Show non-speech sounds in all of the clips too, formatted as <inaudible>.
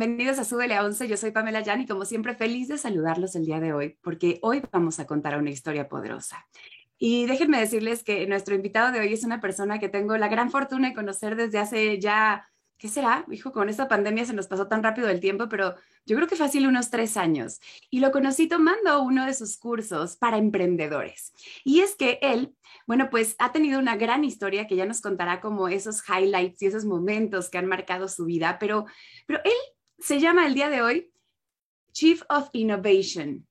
Bienvenidos a Súbele a 11, yo soy Pamela Yan y como siempre feliz de saludarlos el día de hoy porque hoy vamos a contar una historia poderosa. Y déjenme decirles que nuestro invitado de hoy es una persona que tengo la gran fortuna de conocer desde hace ya, ¿qué será? Hijo, con esta pandemia se nos pasó tan rápido el tiempo, pero yo creo que fácil unos tres años. Y lo conocí tomando uno de sus cursos para emprendedores. Y es que él bueno, pues ha tenido una gran historia que ya nos contará como esos highlights y esos momentos que han marcado su vida, pero, pero él se llama el día de hoy Chief of Innovation.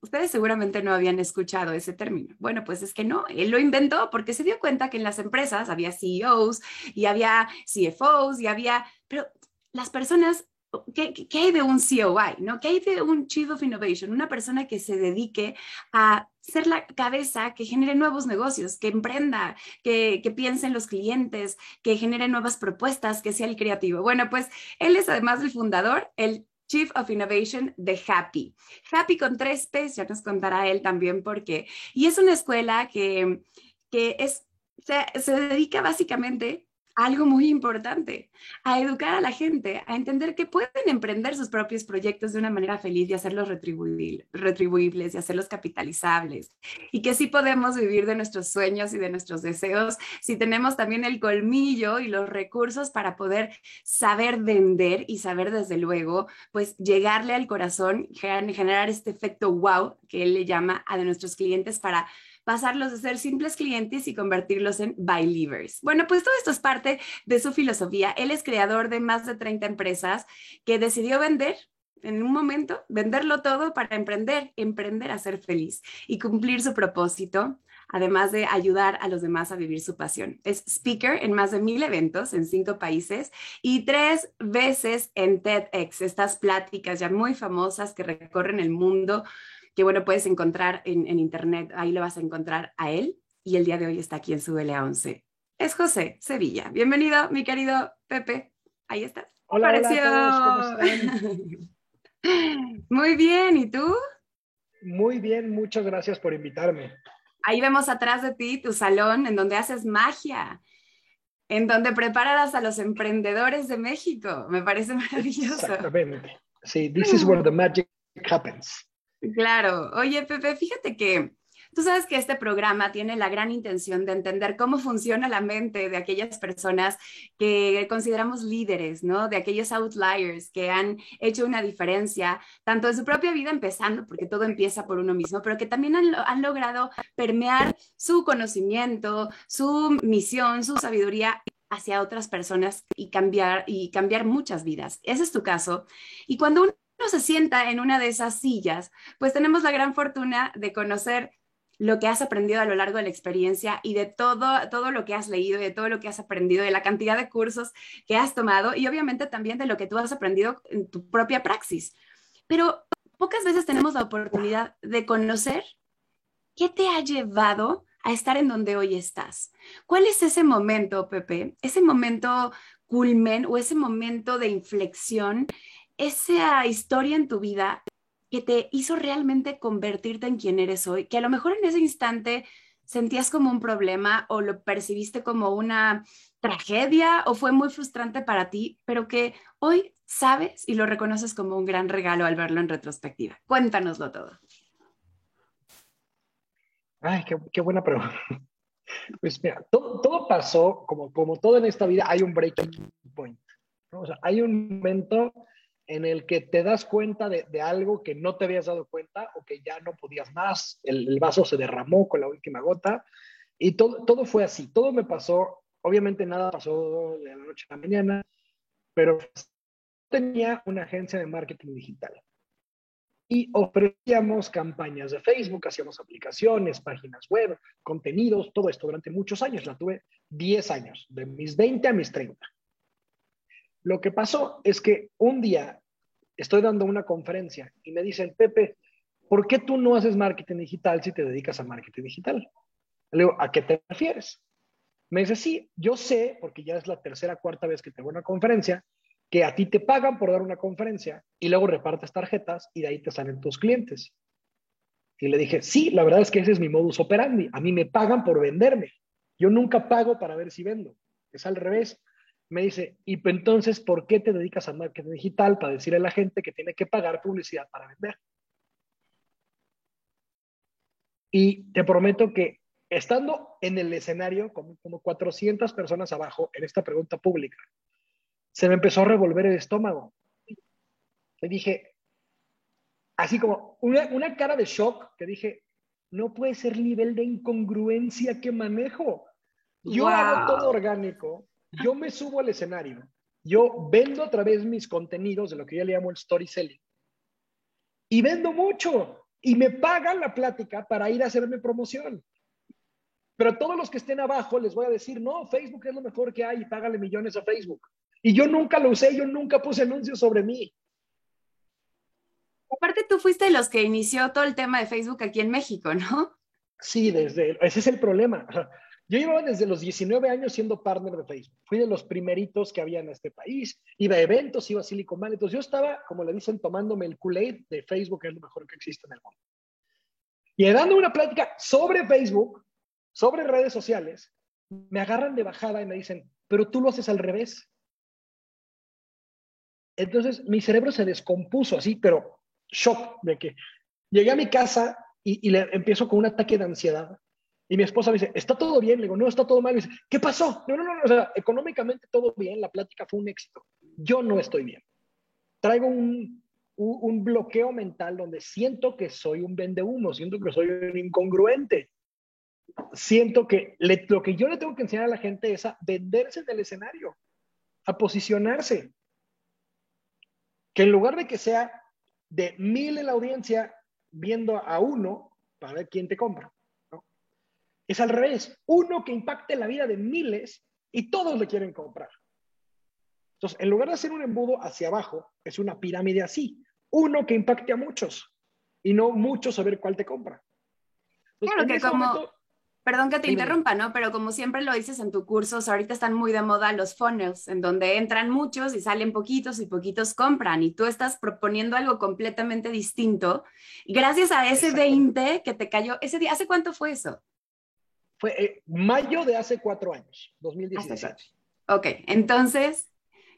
Ustedes seguramente no habían escuchado ese término. Bueno, pues es que no, él lo inventó porque se dio cuenta que en las empresas había CEOs y había CFOs y había, pero las personas ¿Qué, ¿qué, hay de un COI? ¿no? ¿Qué hay de un Chief of Innovation? Una persona que se dedique a ser la cabeza que genere nuevos negocios, que emprenda, que, que piense en los clientes, que genere nuevas propuestas, que sea el creativo. Bueno, pues él es además el fundador, el Chief of Innovation de Happy. Happy con tres P's, ya nos contará él también por qué. Y es una escuela que, que es, se, se dedica básicamente algo muy importante, a educar a la gente, a entender que pueden emprender sus propios proyectos de una manera feliz y hacerlos retribuibles y hacerlos capitalizables. Y que sí podemos vivir de nuestros sueños y de nuestros deseos si tenemos también el colmillo y los recursos para poder saber vender y saber desde luego, pues llegarle al corazón, generar este efecto wow que él le llama a de nuestros clientes para pasarlos de ser simples clientes y convertirlos en believers. Bueno, pues todo esto es parte de su filosofía. Él es creador de más de 30 empresas que decidió vender en un momento, venderlo todo para emprender, emprender a ser feliz y cumplir su propósito, además de ayudar a los demás a vivir su pasión. Es speaker en más de mil eventos en cinco países y tres veces en TEDx, estas pláticas ya muy famosas que recorren el mundo que bueno, puedes encontrar en, internet, ahí lo vas a encontrar a él y el día de hoy está aquí en su a 11. Es José Sevilla. Bienvenido, mi querido Pepe. Ahí estás. Hola, hola ¿cómo están? <laughs> Muy bien, ¿y tú? Muy bien, muchas gracias por invitarme. Ahí vemos atrás de ti tu salón en donde haces magia, en donde preparas a los emprendedores de México. Me parece maravilloso. Exactamente. Sí, this is where the magic happens. Claro. Oye, Pepe, fíjate que tú sabes que este programa tiene la gran intención de entender cómo funciona la mente de aquellas personas que consideramos líderes, ¿no? De aquellos outliers que han hecho una diferencia, tanto en su propia vida empezando, porque todo empieza por uno mismo, pero que también han, logrado permear su conocimiento, su misión, su sabiduría hacia otras personas y cambiar, y cambiar muchas vidas. Ese es tu caso. Y cuando uno se sienta en una de esas sillas, pues tenemos la gran fortuna de conocer lo que has aprendido a lo largo de la experiencia y de todo, todo lo que has leído, de todo lo que has aprendido, de la cantidad de cursos que has tomado y obviamente también de lo que tú has aprendido en tu propia praxis. Pero pocas veces tenemos la oportunidad de conocer qué te ha llevado a estar en donde hoy estás. ¿Cuál es ese momento, Pepe? Ese momento culmen o ese momento de inflexión esa historia en tu vida que te hizo realmente convertirte en quien eres hoy, que a lo mejor en ese instante sentías como un problema o lo percibiste como una tragedia o fue muy frustrante para ti, pero que hoy sabes y lo reconoces como un gran regalo al verlo en retrospectiva. Cuéntanoslo todo. Ay, qué, buena pregunta. <laughs> Pues mira, todo, todo pasó, como, como todo en esta vida, hay un breaking point. O sea, hay un momento en el que te das cuenta de, algo que no te habías dado cuenta o que ya no podías más, el, el, vaso se derramó con la última gota y todo, todo fue así, todo me pasó, obviamente nada pasó de la noche a la mañana, pero tenía una agencia de marketing digital y ofrecíamos campañas de Facebook, hacíamos aplicaciones, páginas web, contenidos, todo esto durante muchos años. La tuve 10 años, de mis 20 a mis 30. Lo que pasó es que un día estoy dando una conferencia y me dicen, Pepe, ¿por qué tú no haces marketing digital si te dedicas a marketing digital? Le digo, ¿a qué te refieres? Me dice, sí, yo sé, porque ya es la tercera cuarta vez que tengo una conferencia, que a ti te pagan por dar una conferencia y luego repartes tarjetas y de ahí te salen tus clientes. Y le dije, sí, la verdad es que ese es mi modus operandi. A mí me pagan por venderme. Yo nunca pago para ver si vendo. Es al revés. Me dice, y entonces, ¿por qué te dedicas a marketing digital para decirle a la gente que tiene que pagar publicidad para vender? Y te prometo que estando en el escenario, como, como 400 personas abajo, en esta pregunta pública, se me empezó a revolver el estómago. Y dije, así como una, una cara de shock, que dije, no puede ser el nivel de incongruencia que manejo. Yo wow. hago todo orgánico, yo me subo al escenario, yo vendo a través mis contenidos de lo que yo le llamo el storytelling y vendo mucho y me pagan la plática para ir a hacerme promoción. Pero todos los que estén abajo les voy a decir, no, Facebook es lo mejor que hay y págale millones a Facebook. Y yo nunca lo usé, yo nunca puse anuncios sobre mí. Aparte, tú fuiste de los que inició todo el tema de Facebook aquí en México, ¿no? Sí, desde, ese es el problema. Yo llevaba desde los 19 años siendo partner de Facebook. Fui de los primeritos que había en este país. Iba a eventos, iba a Silicon Valley. Entonces yo estaba, como le dicen, tomándome el Kool-Aid de Facebook, que es lo mejor que existe en el mundo. Y dando una plática sobre Facebook, sobre redes sociales, me agarran de bajada y me dicen, pero tú lo haces al revés. Entonces mi cerebro se descompuso así, pero shock de que llegué a mi casa y, y, le empiezo con un ataque de ansiedad. Y mi esposa me dice, ¿está todo bien? Le digo, no, está todo mal. Me dice, ¿qué pasó? No, no, no, o sea, económicamente todo bien, la plática fue un éxito. Yo no estoy bien. Traigo un, un, un bloqueo mental donde siento que soy un vendehumo, siento que soy un incongruente. Siento que le, lo que yo le tengo que enseñar a la gente es a venderse del escenario, a posicionarse, que en lugar de que sea de mil en la audiencia viendo a uno para ver quién te compra. Es al revés, uno que impacte la vida de miles y todos le quieren comprar. Entonces, en lugar de hacer un embudo hacia abajo, es una pirámide así, uno que impacte a muchos y no muchos saber cuál te compra. Entonces, claro que como... Momento, Perdón que te interrumpa, ¿no? Pero como siempre lo dices en tu curso, ahorita están muy de moda los funnels, en donde entran muchos y salen poquitos y poquitos compran. Y tú estás proponiendo algo completamente distinto. Gracias a ese 20 que te cayó, ese día, ¿hace cuánto fue eso? Fue eh, mayo de hace cuatro años, 2017. Ok, entonces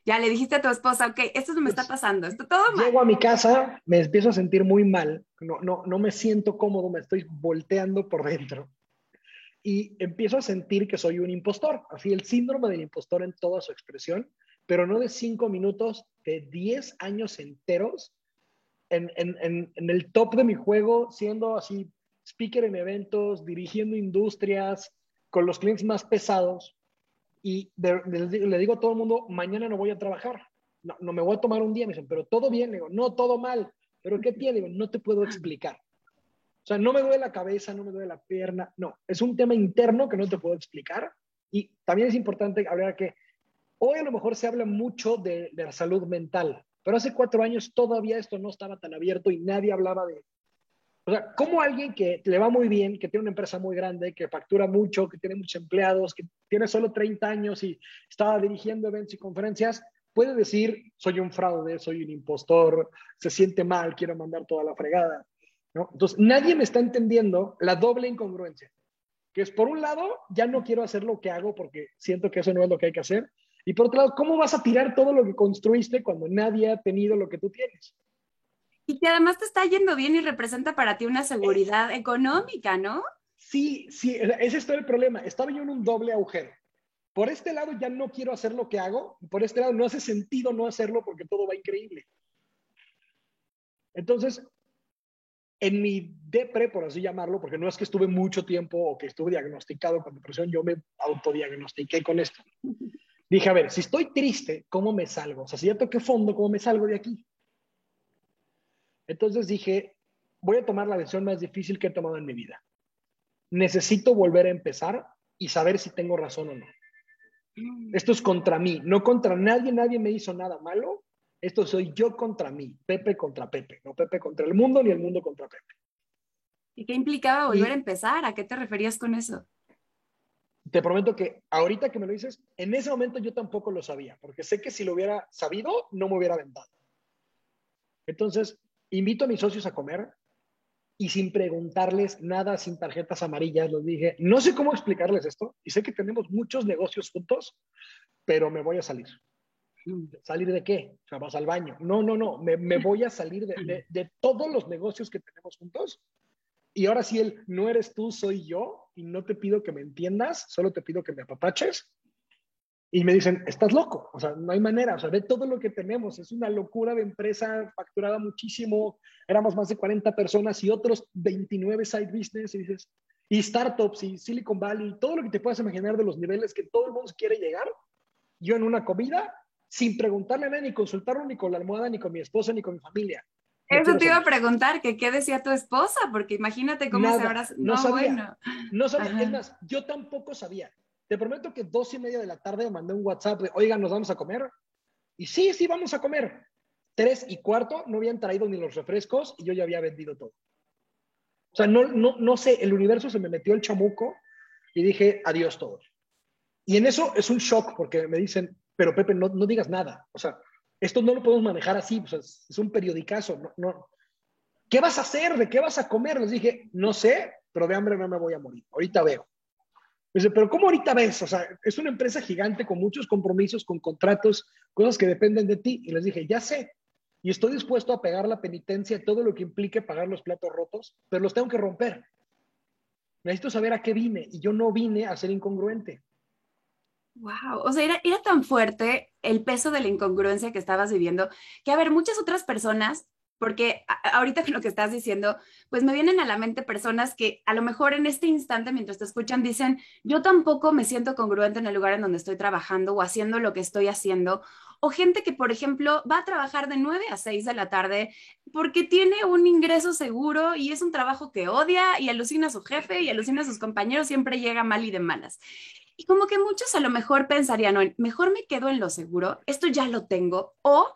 ya le dijiste a tu esposa, ok, esto no me está pasando, esto todo mal. Llego a mi casa, me empiezo a sentir muy mal, no, no, no me siento cómodo, me estoy volteando por dentro y empiezo a sentir que soy un impostor, así el síndrome del impostor en toda su expresión, pero no de cinco minutos, de diez años enteros en, en, en, en, el top de mi juego, siendo así speaker en eventos, dirigiendo industrias, con los clientes más pesados. Y de, de, le digo a todo el mundo, mañana no voy a trabajar, no, no me voy a tomar un día. Me dicen, pero todo bien, le digo, no, todo mal. ¿Pero qué tiene? Digo, no te puedo explicar. O sea, no me duele la cabeza, no me duele la pierna, no, es un tema interno que no te puedo explicar. Y también es importante hablar que hoy a lo mejor se habla mucho de, de la salud mental, pero hace cuatro años todavía esto no estaba tan abierto y nadie hablaba de... O sea, ¿cómo alguien que le va muy bien, que tiene una empresa muy grande, que factura mucho, que tiene muchos empleados, que tiene solo 30 años y estaba dirigiendo eventos y conferencias, puede decir, soy un fraude, soy un impostor, se siente mal, quiero mandar toda la fregada? ¿no? Entonces, nadie me está entendiendo la doble incongruencia, que es por un lado, ya no quiero hacer lo que hago porque siento que eso no es lo que hay que hacer, y por otro lado, ¿cómo vas a tirar todo lo que construiste cuando nadie ha tenido lo que tú tienes? Y que además te está yendo bien y representa para ti una seguridad económica, ¿no? Sí, sí, ese es todo el problema. Estaba yo en un doble agujero. Por este lado ya no quiero hacer lo que hago, y por este lado no hace sentido no hacerlo porque todo va increíble. Entonces, en mi depre, por así llamarlo, porque no es que estuve mucho tiempo o que estuve diagnosticado con depresión, yo me autodiagnostiqué con esto. Dije, a ver, si estoy triste, ¿cómo me salgo? O sea, si ya toqué fondo, ¿cómo me salgo de aquí? Entonces dije, voy a tomar la decisión más difícil que he tomado en mi vida. Necesito volver a empezar y saber si tengo razón o no. Mm. Esto es contra mí, no contra nadie, nadie me hizo nada malo. Esto soy yo contra mí, Pepe contra Pepe, no Pepe contra el mundo ni el mundo contra Pepe. ¿Y qué implicaba volver a empezar? ¿A qué te referías con eso? Te prometo que ahorita que me lo dices, en ese momento yo tampoco lo sabía, porque sé que si lo hubiera sabido, no me hubiera aventado. Entonces, invito a mis socios a comer y sin preguntarles nada, sin tarjetas amarillas, les dije, no sé cómo explicarles esto y sé que tenemos muchos negocios juntos, pero me voy a salir. ¿Salir de qué? O sea, vas al baño. No, no, no, me, <laughs> voy a salir de, de, todos los negocios que tenemos juntos. Y ahora sí, él, no eres tú, soy yo, y no te pido que me entiendas, solo te pido que me apapaches. Y me dicen, estás loco, o sea, no hay manera, o sea, ve todo lo que tenemos, es una locura de empresa, facturada muchísimo, éramos más de 40 personas y otros 29 side business, y dices, y startups y Silicon Valley, todo lo que te puedas imaginar de los niveles que todo el mundo quiere llegar, yo en una comida sin preguntarle a nadie, ni consultarlo ni con la almohada, ni con mi esposa, ni con mi familia. Eso te iba a preguntar, que qué decía tu esposa, porque imagínate cómo se habrá... No, sabía, no sabía, es más, yo tampoco sabía. Te prometo que dos y media de la tarde mandé un WhatsApp de, oigan, ¿nos vamos a comer? Y sí, sí, vamos a comer. Tres y cuarto, no habían traído ni los refrescos y yo ya había vendido todo. O sea, no, no, no sé, el universo se me metió el chamuco y dije, adiós todos. Y en eso es un shock porque me dicen, pero Pepe, no, no digas nada. O sea, esto no lo podemos manejar así, pues es, un periodicazo. No, no. ¿Qué vas a hacer? ¿De qué vas a comer? Les dije, no sé, pero de hambre no me voy a morir. Ahorita veo. Dice, pero ¿cómo ahorita ves? O sea, es una empresa gigante con muchos compromisos, con contratos, cosas que dependen de ti. Y les dije, ya sé. Y estoy dispuesto a pegar la penitencia, todo lo que implique pagar los platos rotos, pero los tengo que romper. Necesito saber a qué vine y yo no vine a ser incongruente. Wow, o sea, era, era tan fuerte el peso de la incongruencia que estabas viviendo que, a ver, muchas otras personas porque ahorita con lo que estás diciendo, pues me vienen a la mente personas que a lo mejor en este instante, mientras te escuchan, dicen, yo tampoco me siento congruente en el lugar en donde estoy trabajando o haciendo lo que estoy haciendo. O gente que, por ejemplo, va a trabajar de 9 a 6 de la tarde porque tiene un ingreso seguro y es un trabajo que odia y alucina a su jefe y alucina a sus compañeros, siempre llega mal y de malas. Y como que muchos a lo mejor pensarían, mejor me quedo en lo seguro, esto ya lo tengo. O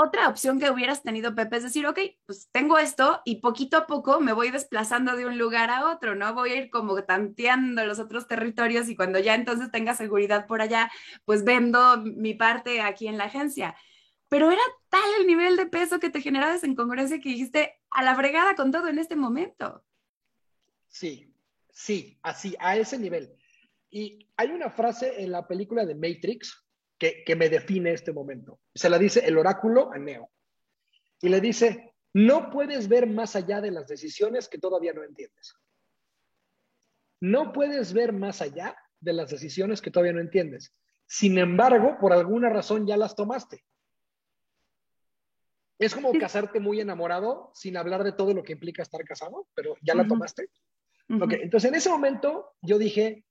otra opción que hubieras tenido, Pepe, es decir, ok, pues tengo esto y poquito a poco me voy desplazando de un lugar a otro, ¿no? Voy a ir como tanteando los otros territorios y cuando ya entonces tenga seguridad por allá, pues vendo mi parte aquí en la agencia. Pero era tal el nivel de peso que te generaba esa incongruencia que dijiste a la fregada con todo en este momento. Sí, sí, así, a ese nivel. Y hay una frase en la película de Matrix que, que me define este momento. Se la dice el oráculo a Neo. Y le dice, no puedes ver más allá de las decisiones que todavía no entiendes. No puedes ver más allá de las decisiones que todavía no entiendes. Sin embargo, por alguna razón ya las tomaste. Es como casarte muy enamorado sin hablar de todo lo que implica estar casado, pero ya la tomaste. entonces en ese momento yo dije,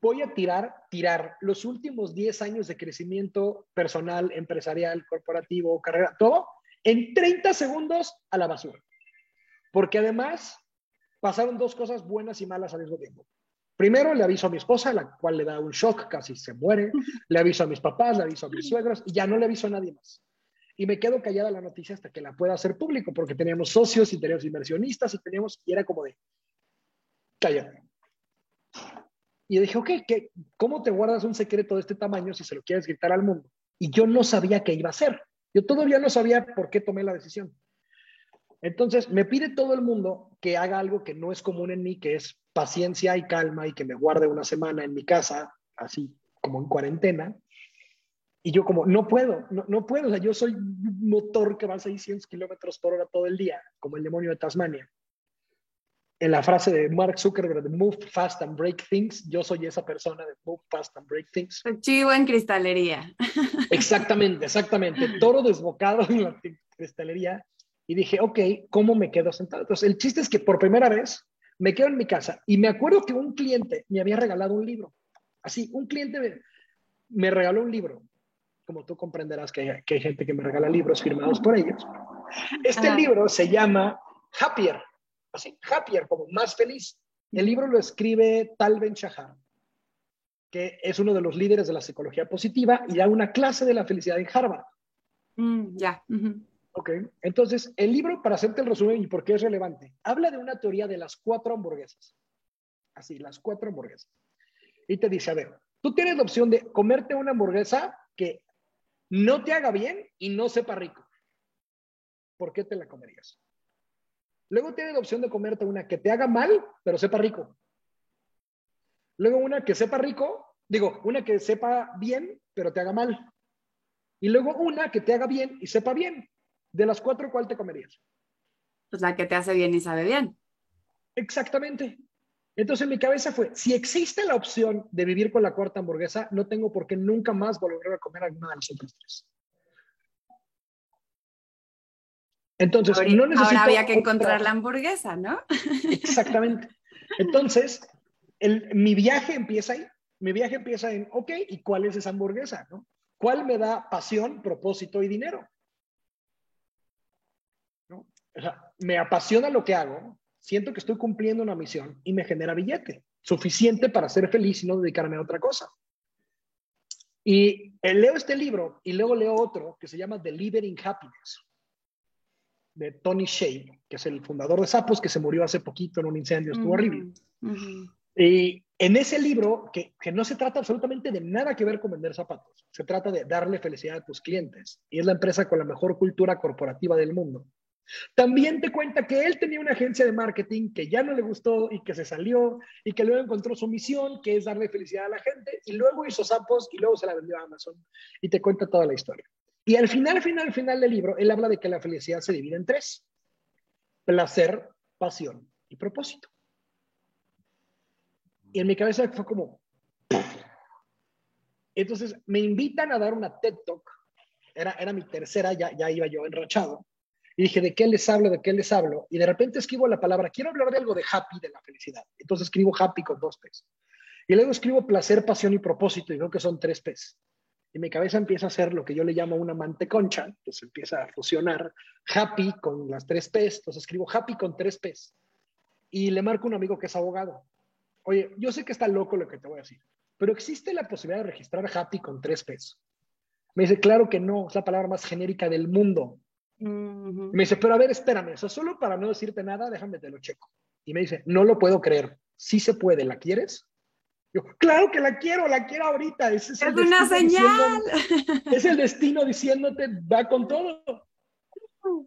voy a tirar, tirar los últimos 10 años de crecimiento personal, empresarial, corporativo, carrera, todo, en 30 segundos a la basura. Porque además pasaron dos cosas buenas y malas al mismo tiempo. Primero le aviso a mi esposa, la cual le da un shock, casi se muere. <laughs> Le aviso a mis papás, le aviso a mis suegros y ya no le aviso a nadie más. Y me quedo callada la noticia hasta que la pueda hacer público, porque teníamos socios y teníamos inversionistas y teníamos, y era como de, cállate. Y dije, ok, ¿qué, ¿cómo te guardas un secreto de este tamaño si se lo quieres gritar al mundo? Y yo no sabía qué iba a hacer. Yo todavía no sabía por qué tomé la decisión. Entonces, me pide todo el mundo que haga algo que no es común en mí, que es paciencia y calma y que me guarde una semana en mi casa, así como en cuarentena. Y yo como, no puedo, no, no puedo, o sea, yo soy un motor que va a 600 kilómetros por hora todo el día, como el demonio de Tasmania. En la frase de Mark Zuckerberg de Move Fast and Break Things, yo soy esa persona de Move Fast and Break Things. Chivo en cristalería. Exactamente, exactamente. <laughs> Toro desbocado en la cristalería. Y dije, ok, ¿cómo me quedo sentado? Entonces, el chiste es que por primera vez me quedo en mi casa y me acuerdo que un cliente me había regalado un libro. Así, un cliente me, regaló un libro. Como tú comprenderás que hay, que hay, gente que me regala libros firmados por ellos. Este libro se llama Happier así, happier, como más feliz. El libro lo escribe Tal Ben Shahar, que es uno de los líderes de la psicología positiva y da una clase de la felicidad en Harvard. Mm, ya. Ok, entonces el libro, para hacerte el resumen y por qué es relevante, habla de una teoría de las cuatro hamburguesas. Así, las cuatro hamburguesas. Y te dice, a ver, tú tienes la opción de comerte una hamburguesa que no te haga bien y no sepa rico. ¿Por qué te la comerías? Luego tienes la opción de comerte una que te haga mal, pero sepa rico. Luego una que sepa rico, digo, una que sepa bien, pero te haga mal. Y luego una que te haga bien y sepa bien. De las cuatro, ¿cuál te comerías? Pues la que te hace bien y sabe bien. Exactamente. Entonces en mi cabeza fue, si existe la opción de vivir con la cuarta hamburguesa, no tengo por qué nunca más volver a comer alguna de las otras tres. Entonces, no necesito ahora había que encontrar la hamburguesa, ¿no? Exactamente. Entonces, mi viaje empieza ahí. Mi viaje empieza en, ok, ¿y cuál es esa hamburguesa? ¿no? ¿Cuál me da pasión, propósito y dinero? ¿No? O sea, me apasiona lo que hago, siento que estoy cumpliendo una misión y me genera billete, suficiente para ser feliz y no dedicarme a otra cosa. Y eh, leo este libro y luego leo otro que se llama Delivering Happiness de Tony Shea, que es el fundador de Sapos, que se murió hace poquito en un incendio, estuvo horrible. Y en ese libro, que, que, no se trata absolutamente de nada que ver con vender zapatos, se trata de darle felicidad a tus clientes, y es la empresa con la mejor cultura corporativa del mundo. También te cuenta que él tenía una agencia de marketing que ya no le gustó y que se salió y que luego encontró su misión, que es darle felicidad a la gente, y luego hizo Sapos y luego se la vendió a Amazon y te cuenta toda la historia. Y al final, final, final del libro, él habla de que la felicidad se divide en tres. Placer, pasión y propósito. Y en mi cabeza fue como... Entonces me invitan a dar una TED Talk. Era, era mi tercera, ya, ya iba yo enrachado. Y dije, ¿de qué les hablo? ¿De qué les hablo? Y de repente escribo la palabra, quiero hablar de algo de happy, de la felicidad. Entonces escribo happy con dos P's. Y luego escribo placer, pasión y propósito, y creo que son tres P's y mi cabeza empieza a hacer lo que yo le llamo una manteconcha, entonces empieza a fusionar happy con las tres P's, entonces escribo happy con tres P's y le marco a un amigo que es abogado. Oye, yo sé que está loco lo que te voy a decir, pero existe la posibilidad de registrar happy con tres P's. Me dice, claro que no, es la palabra más genérica del mundo. Me dice, pero a ver, espérame, eso solo para no decirte nada, déjame te lo checo. Y me dice, no lo puedo creer. Sí se puede, ¿la quieres? Claro que la quiero, la quiero ahorita. es, una señal. Es el destino diciéndote, va con todo.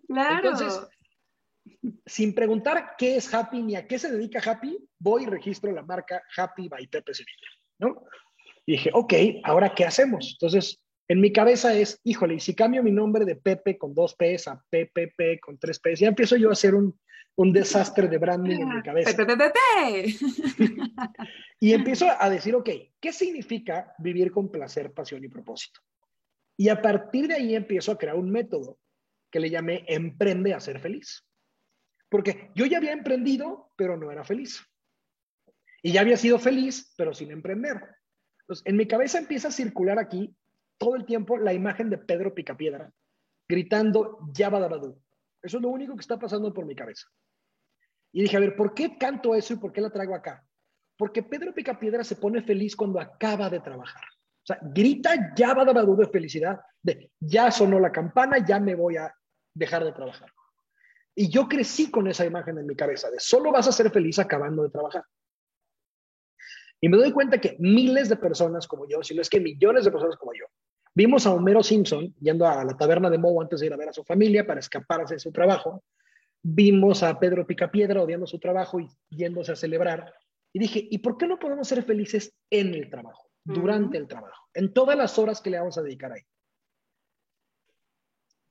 Claro. Entonces, sin preguntar qué es Happy ni a qué se dedica Happy, voy y registro la marca Happy by Pepe Sevilla, ¿no? Y dije, ok, ¿ahora qué hacemos? Entonces, en mi cabeza es, híjole, y si cambio mi nombre de Pepe con dos P's a PPP con tres P's, ya empiezo yo a hacer un, un desastre de branding en mi cabeza. <laughs> y empiezo a decir, ok, ¿qué significa vivir con placer, pasión y propósito? Y a partir de ahí empiezo a crear un método que le llamé Emprende a ser feliz. Porque yo ya había emprendido, pero no era feliz. Y ya había sido feliz, pero sin emprender. Entonces, en mi cabeza empieza a circular aquí todo el tiempo la imagen de Pedro Picapiedra gritando Yabadabadú. Eso es lo único que está pasando por mi cabeza. Y dije, a ver, ¿por qué canto eso y por qué la traigo acá? Porque Pedro Picapiedra se pone feliz cuando acaba de trabajar. O sea, grita Yabadabadú de felicidad, de ya sonó la campana, ya me voy a dejar de trabajar. Y yo crecí con esa imagen en mi cabeza, de solo vas a ser feliz acabando de trabajar. Y me doy cuenta que miles de personas como yo, si no es que millones de personas como yo, Vimos a Homero Simpson yendo a la taberna de Moe antes de ir a ver a su familia para escaparse de su trabajo. Vimos a Pedro Picapiedra odiando su trabajo y yéndose a celebrar. Y dije, ¿y por qué no podemos ser felices en el trabajo, durante el trabajo, en todas las horas que le vamos a dedicar ahí?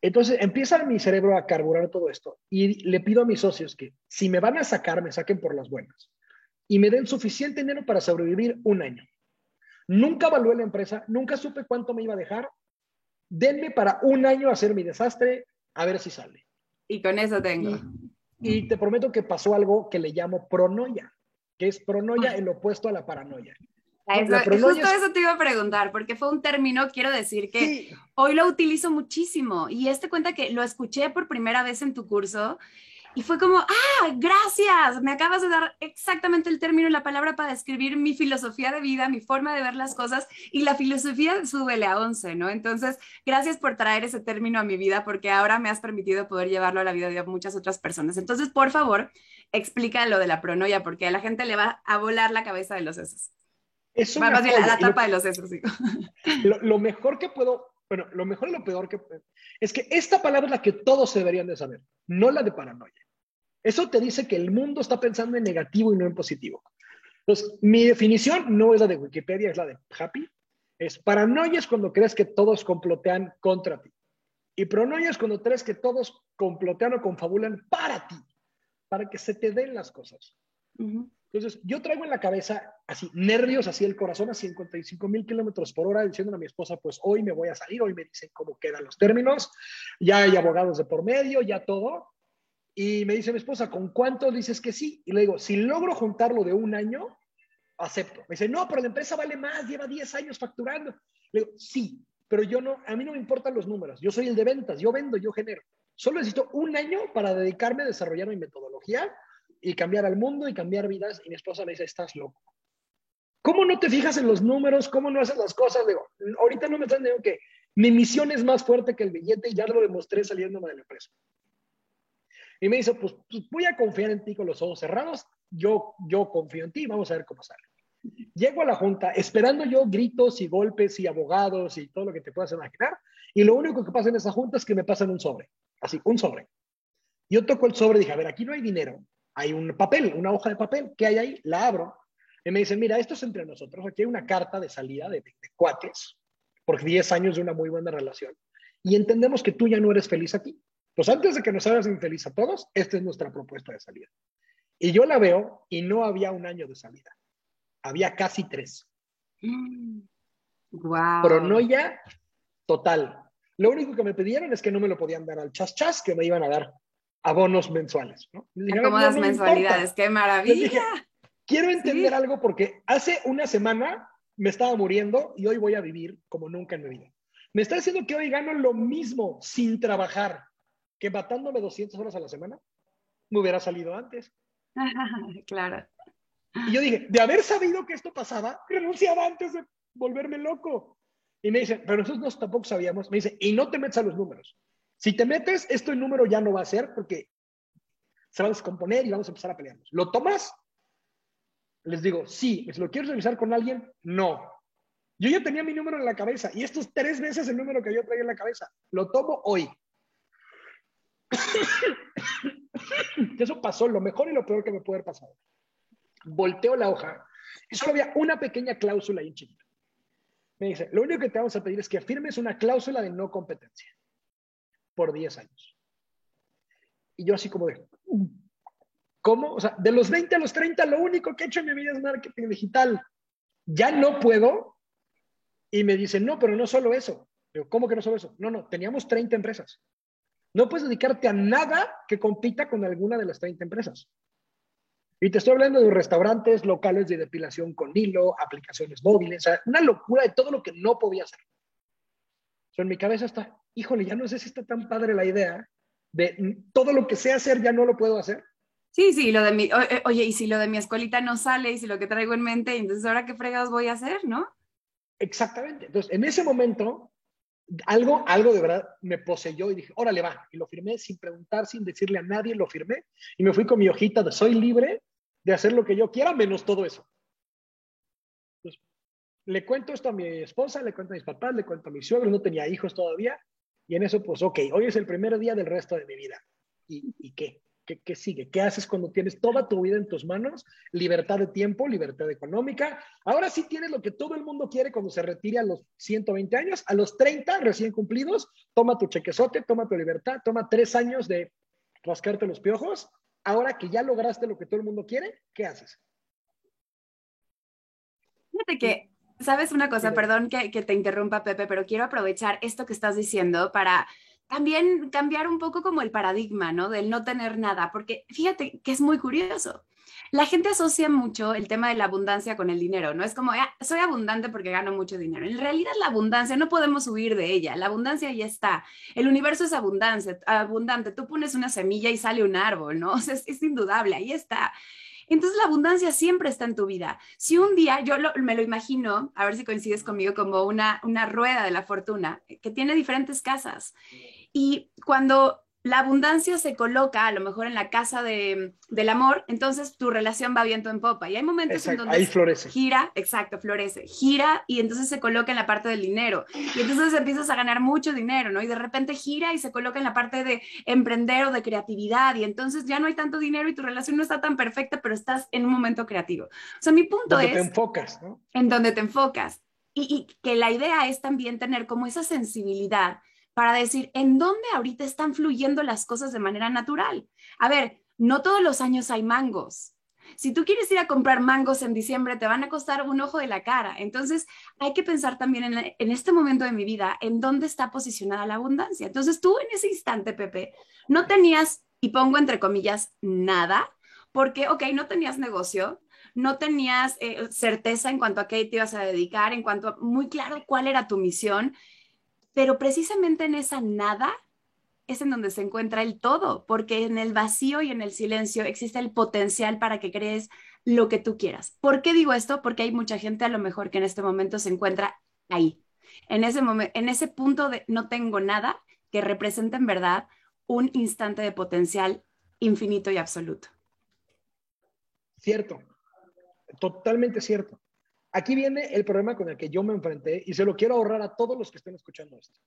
Entonces empieza mi cerebro a carburar todo esto y le pido a mis socios que si me van a sacar, me saquen por las buenas y me den suficiente dinero para sobrevivir un año. Nunca evalué la empresa, nunca supe cuánto me iba a dejar. Denme para un año hacer mi desastre, a ver si sale. Y con eso tengo. Y, te prometo que pasó algo que le llamo pronoia, que es pronoia el opuesto a la paranoia. justo eso te iba a preguntar, porque fue un término, quiero decir que hoy lo utilizo muchísimo y este cuenta que lo escuché por primera vez en tu curso y fue como, ah, gracias, me acabas de dar exactamente el término y la palabra para describir mi filosofía de vida, mi forma de ver las cosas y la filosofía Súbele a 11, ¿no? Entonces, gracias por traer ese término a mi vida porque ahora me has permitido poder llevarlo a la vida de muchas otras personas. Entonces, por favor, explica lo de la pronoia porque a la gente le va a volar la cabeza de los sesos. Es más bien la, tapa de los sesos, sí. <laughs> Lo, lo mejor que puedo bueno, lo mejor y lo peor que es que esta palabra es la que todos deberían de saber, no la de paranoia. Eso te dice que el mundo está pensando en negativo y no en positivo. Entonces, mi definición no es la de Wikipedia, es la de Happy. Es paranoia es cuando crees que todos complotean contra ti. Y pronoia es cuando crees que todos complotean o confabulan para ti, para que se te den las cosas. Entonces, yo traigo en la cabeza así, nervios, así el corazón a 55 mil kilómetros por hora, diciendo a mi esposa, pues hoy me voy a salir, hoy me dicen cómo quedan los términos, ya hay abogados de por medio, ya todo. Y me dice mi esposa, ¿con cuánto dices que sí? Y le digo, si logro juntarlo de un año, acepto. Me dice, no, pero la empresa vale más, lleva 10 años facturando. Le digo, sí, pero yo no, a mí no me importan los números, yo soy el de ventas, yo vendo, yo genero. Solo necesito un año para dedicarme a desarrollar mi metodología y cambiar al mundo y cambiar vidas. Y mi esposa me dice, estás loco. ¿Cómo no te fijas en los números? ¿Cómo no haces las cosas? Digo, ahorita no me están diciendo que mi misión es más fuerte que el billete y ya lo demostré saliéndome de la empresa. Y me dice, pues, pues, voy a confiar en ti con los ojos cerrados, yo, yo confío en ti, vamos a ver cómo sale. Llego a la junta esperando yo gritos y golpes y abogados y todo lo que te puedas imaginar, y lo único que pasa en esa junta es que me pasan un sobre, así, un sobre. Yo toco el sobre y dije, a ver, aquí no hay dinero, hay un papel, una hoja de papel. ¿Qué hay ahí? La abro. Y me dicen, mira, esto es entre nosotros. Aquí hay una carta de salida de, cuates por 10 años de una muy buena relación. Y entendemos que tú ya no eres feliz aquí. Pues antes de que nos hagas infeliz a todos, esta es nuestra propuesta de salida. Y yo la veo y no había un año de salida. Había casi tres. <gasps> Wow. Pronoia total. Lo único que me pidieron es que no me lo podían dar al chas chas, que me iban a dar abonos mensuales. ¿no? las mensualidades, qué maravilla. Quiero entender algo porque hace una semana me estaba muriendo y hoy voy a vivir como nunca en mi vida. Me está diciendo que hoy gano lo mismo sin trabajar que matándome 200 horas a la semana. Me hubiera salido antes. <laughs> claro. Y yo dije, de haber sabido que esto pasaba, renunciaba antes de volverme loco. Y me dice, pero nosotros tampoco sabíamos. Me dice, y no te metas a los números. Si te metes, esto el número ya no va a ser porque se va a descomponer y vamos a empezar a pelearnos. ¿Lo tomas? Les digo, sí. ¿Si lo quieres revisar con alguien? No. Yo ya tenía mi número en la cabeza y esto es tres veces el número que yo traía en la cabeza. Lo tomo hoy. Eso pasó, lo mejor y lo peor que me puede haber pasado. Volteo la hoja y solo había una pequeña cláusula ahí chiquita. Me dice, lo único que te vamos a pedir es que firmes una cláusula de no competencia por 10 años. Y yo así como de, ¿cómo? O sea, de los 20 a los 30, lo único que he hecho en mi vida es marketing digital. Ya no puedo. Y me dicen, no, pero no solo eso. Digo, ¿cómo que no solo eso? No, no, teníamos 30 empresas. No puedes dedicarte a nada que compita con alguna de las 30 empresas. Y te estoy hablando de restaurantes, locales de depilación con hilo, aplicaciones móviles, o sea, una locura de todo lo que no podía hacer. O en mi cabeza está, híjole, ya no sé si está tan padre la idea de todo lo que sé hacer ya no lo puedo hacer. Sí, sí, lo de mi, eh, oye, y si lo de mi escuelita no sale y si lo que traigo en mente, entonces ahora qué fregados voy a hacer, ¿no? Exactamente. Entonces, en ese momento, algo, algo de verdad me poseyó y dije, órale, va. Y lo firmé sin preguntar, sin decirle a nadie, lo firmé. Y me fui con mi hojita de soy libre de hacer lo que yo quiera, menos todo eso. Entonces, le cuento esto a mi esposa, le cuento a mis papás, le cuento a mis suegros, no tenía hijos todavía. Y en eso, pues, ok, hoy es el primer día del resto de mi vida. ¿Y, qué? ¿Qué, sigue? ¿Qué haces cuando tienes toda tu vida en tus manos? Libertad de tiempo, libertad económica. Ahora sí tienes lo que todo el mundo quiere cuando se retire a los 120 años. A los 30 recién cumplidos, toma tu chequezote, toma tu libertad, toma tres años de rascarte los piojos. Ahora que ya lograste lo que todo el mundo quiere, ¿qué haces? Fíjate que, ¿sabes una cosa? Perdón que, que te interrumpa, Pepe, pero quiero aprovechar esto que estás diciendo para también cambiar un poco como el paradigma, ¿no? Del no tener nada, porque fíjate que es muy curioso. La gente asocia mucho el tema de la abundancia con el dinero, ¿no? Es como, ah, soy abundante porque gano mucho dinero. En realidad la abundancia no podemos huir de ella, la abundancia ya está. El universo es abundancia, abundante. Tú pones una semilla y sale un árbol, ¿no? <laughs> Sea, es, indudable, ahí está. Entonces la abundancia siempre está en tu vida. Si un día, yo me lo imagino, a ver si coincides conmigo, como una, una rueda de la fortuna que tiene diferentes casas y cuando la abundancia se coloca a lo mejor en la casa de, del amor, entonces tu relación va viento en popa. Y hay momentos en donde ahí florece. gira, exacto, florece, gira y entonces se coloca en la parte del dinero. Y entonces empiezas a ganar mucho dinero, ¿no? Y de repente gira y se coloca en la parte de emprender o de creatividad. Y entonces ya no hay tanto dinero y tu relación no está tan perfecta, pero estás en un momento creativo. O sea, mi punto es... Donde te enfocas, ¿no? En donde te enfocas. Y, y que la idea es también tener como esa sensibilidad para decir en dónde ahorita están fluyendo las cosas de manera natural. A ver, no todos los años hay mangos. Si tú quieres ir a comprar mangos en diciembre, te van a costar un ojo de la cara. Entonces, hay que pensar también en, este momento de mi vida, en dónde está posicionada la abundancia. Entonces, tú en ese instante, Pepe, no tenías, y pongo entre comillas, nada, porque, ok, no tenías negocio, no tenías eh, certeza en cuanto a qué te ibas a dedicar, en cuanto a muy claro cuál era tu misión. Pero precisamente en esa nada es en donde se encuentra el todo, porque en el vacío y en el silencio existe el potencial para que crees lo que tú quieras. ¿Por qué digo esto? Porque hay mucha gente a lo mejor que en este momento se encuentra ahí, en ese, momento, en ese punto de no tengo nada que represente en verdad un instante de potencial infinito y absoluto. Cierto, totalmente cierto. Aquí viene el problema con el que yo me enfrenté y se lo quiero ahorrar a todos los que estén escuchando esto.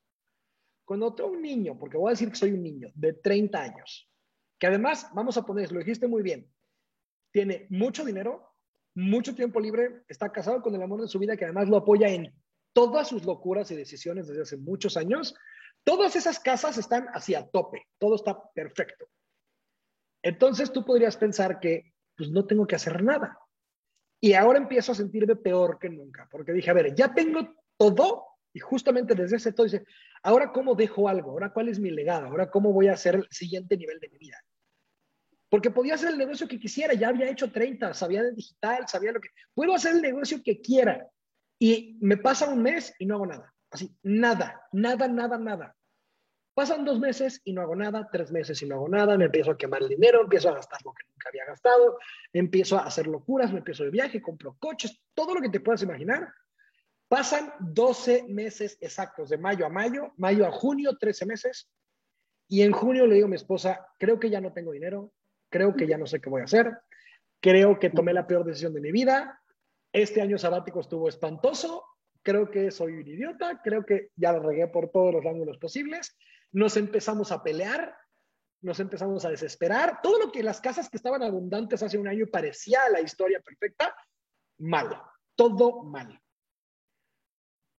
Cuando un niño, porque voy a decir que soy un niño de 30 años, que además, vamos a poner, lo dijiste muy bien, tiene mucho dinero, mucho tiempo libre, está casado con el amor de su vida, que además lo apoya en todas sus locuras y decisiones desde hace muchos años, todas esas casas están hacia tope, todo está perfecto. Entonces tú podrías pensar que pues no tengo que hacer nada. Y ahora empiezo a sentirme peor que nunca, porque dije, a ver, ya tengo todo y justamente desde ese todo dice, ahora cómo dejo algo, ahora cuál es mi legado, ahora cómo voy a hacer el siguiente nivel de mi vida. Porque podía hacer el negocio que quisiera, ya había hecho 30, sabía de digital, sabía lo que... Puedo hacer el negocio que quiera y me pasa un mes y no hago nada. Así, nada, nada, nada, nada. Pasan dos meses y no hago nada, tres meses y no hago nada, me empiezo a quemar el dinero, empiezo a gastar lo que nunca había gastado, empiezo a hacer locuras, me empiezo de viaje, compro coches, todo lo que te puedas imaginar. Pasan 12 meses exactos, de mayo a mayo, mayo a junio, 13 meses. Y en junio le digo a mi esposa, creo que ya no tengo dinero, creo que ya no sé qué voy a hacer, creo que tomé la peor decisión de mi vida, este año sabático estuvo espantoso, creo que soy un idiota, creo que ya lo regué por todos los ángulos posibles nos empezamos a pelear, nos empezamos a desesperar. Todo lo que las casas que estaban abundantes hace un año parecía la historia perfecta, mal, todo mal.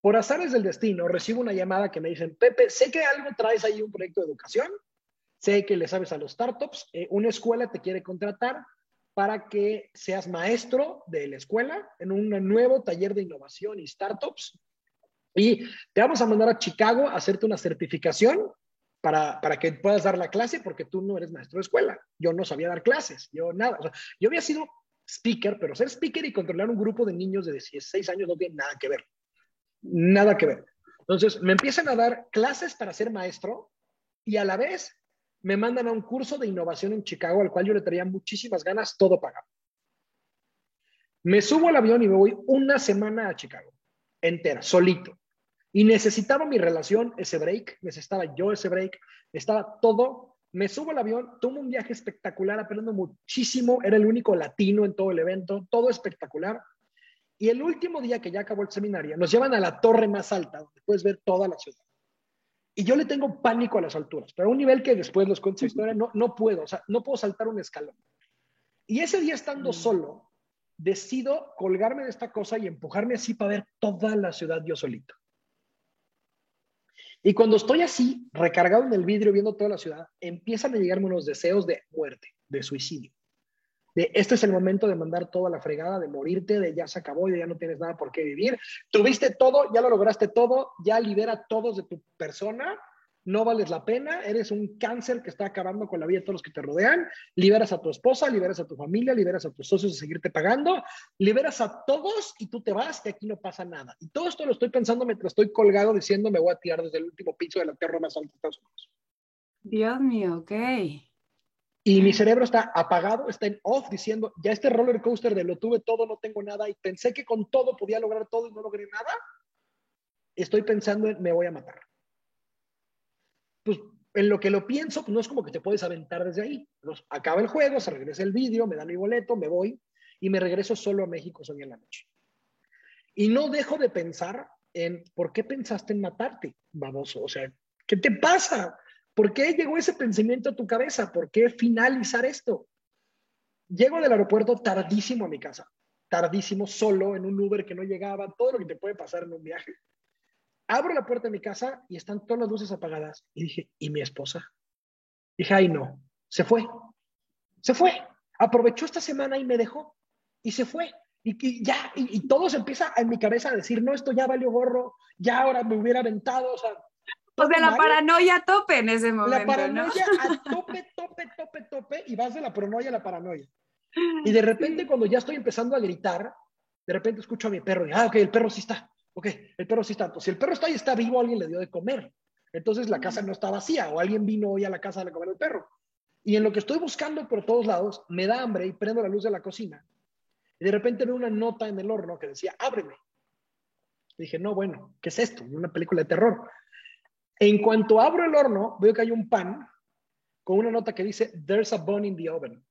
Por azares del destino, recibo una llamada que me dicen, Pepe, sé que algo traes ahí un proyecto de educación, sé que le sabes a los startups, eh, una escuela te quiere contratar para que seas maestro de la escuela en un nuevo taller de innovación y startups. Y te vamos a mandar a Chicago a hacerte una certificación para, para, que puedas dar la clase porque tú no eres maestro de escuela. Yo no sabía dar clases, yo nada. Yo había sido speaker, pero ser speaker y controlar un grupo de niños de 16 años no tiene nada que ver. Nada que ver. Entonces, me empiezan a dar clases para ser maestro y a la vez me mandan a un curso de innovación en Chicago al cual yo le traía muchísimas ganas, todo pagado. Me subo al avión y me voy una semana a Chicago, entera, solito. Y necesitaba mi relación ese break, necesitaba yo ese break, estaba todo. Me subo al avión, tomo un viaje espectacular, aprendo muchísimo, era el único latino en todo el evento, todo espectacular. Y el último día que ya acabó el seminario, nos llevan a la torre más alta, donde puedes ver toda la ciudad. Y yo le tengo pánico a las alturas, pero a un nivel que después les cuento historia, no, no puedo, o sea, no puedo saltar un escalón. Y ese día estando mm. solo, decido colgarme de esta cosa y empujarme así para ver toda la ciudad yo solito. Y cuando estoy así, recargado en el vidrio viendo toda la ciudad, empiezan a llegarme unos deseos de muerte, de suicidio. De este es el momento de mandar toda la fregada, de morirte, de ya se acabó y ya no tienes nada por qué vivir. Tuviste todo, ya lo lograste todo, ya libera todos de tu persona no vales la pena, eres un cáncer que está acabando con la vida de todos los que te rodean, liberas a tu esposa, liberas a tu familia, liberas a tus socios de seguirte pagando, liberas a todos y tú te vas, que aquí no pasa nada. Y todo esto lo estoy pensando mientras estoy colgado diciendo me voy a tirar desde el último piso de la tierra más alta de Estados Unidos. Dios mío, ok. Y mi cerebro está apagado, está en off diciendo, ya este roller coaster de lo tuve todo, no tengo nada y pensé que con todo podía lograr todo y no logré nada. Estoy pensando en me voy a matar pues en lo que lo pienso, pues no es como que te puedes aventar desde ahí. acaba el juego, se regresa el vídeo, me dan mi boleto, me voy y me regreso solo a México hoy en la noche. Y no dejo de pensar en por qué pensaste en matarte, baboso. O sea, ¿qué te pasa? ¿Por qué llegó ese pensamiento a tu cabeza? ¿Por qué finalizar esto? Llego del aeropuerto tardísimo a mi casa, tardísimo, solo, en un Uber que no llegaba, todo lo que te puede pasar en un viaje. Abro la puerta de mi casa y están todas las luces apagadas. Y dije, ¿y mi esposa? Dije, ay, no, se fue. Se fue. Aprovechó esta semana y me dejó. Y se fue. Y, ya, y, todo se empieza en mi cabeza a decir, no, esto ya valió gorro, ya ahora me hubiera aventado, o sea. Pues de la paranoia a tope en ese momento. La paranoia a <laughs> tope, tope, tope, tope, y vas de la paranoia a la paranoia. Y de repente, cuando ya estoy empezando a gritar, de repente escucho a mi perro, y, ah, ok, el perro sí está. Ok, el perro sí está. Si el perro está ahí, está vivo, alguien le dio de comer. Entonces la casa no está vacía o alguien vino hoy a la casa a comer al perro. Y en lo que estoy buscando por todos lados, me da hambre y prendo la luz de la cocina. Y de repente veo una nota en el horno que decía, ábreme. dije, no, bueno, ¿qué es esto? Una película de terror. En cuanto abro el horno, veo que hay un pan con una nota que dice, there's a bone in the oven.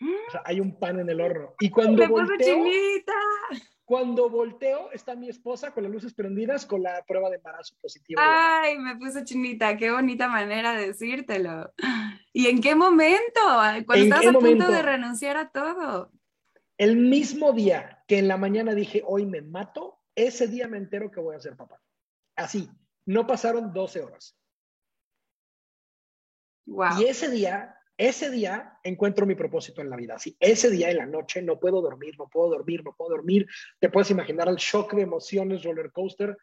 O sea, hay un pan en el horno. Y cuando volteo, cuando volteo, está mi esposa con las luces prendidas con la prueba de embarazo positiva. Ay, me puse chinita, qué bonita manera de decírtelo. <gasps> ¿Y en qué momento? Cuando estás a punto de renunciar a todo. El mismo día que en la mañana dije, hoy me mato, ese día me entero que voy a ser papá. Así, no pasaron 12 horas. Wow. Y ese día ese día encuentro mi propósito en la vida. Sí, ese día en la noche no puedo dormir, no puedo dormir, no puedo dormir. Te puedes imaginar el shock de emociones, roller coaster.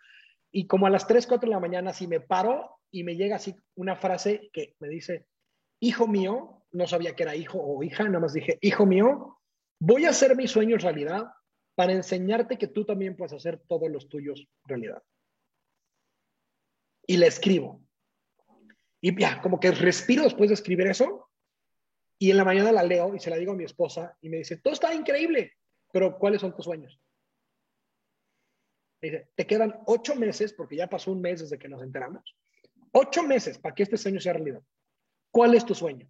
Y como a las 3, 4 de la mañana, si me paro y me llega así una frase que me dice, hijo mío, no sabía que era hijo o hija, nada más dije, hijo mío, voy a hacer mis sueños realidad para enseñarte que tú también puedes hacer todos los tuyos realidad. Y le escribo. Y ya, como que respiro después de escribir eso y en la mañana la leo y se la digo a mi esposa y me dice, todo está increíble, pero ¿cuáles son tus sueños? Me dice, te quedan ocho meses, porque ya pasó un mes desde que nos enteramos, ocho meses para que este sueño sea realidad. ¿Cuál es tu sueño?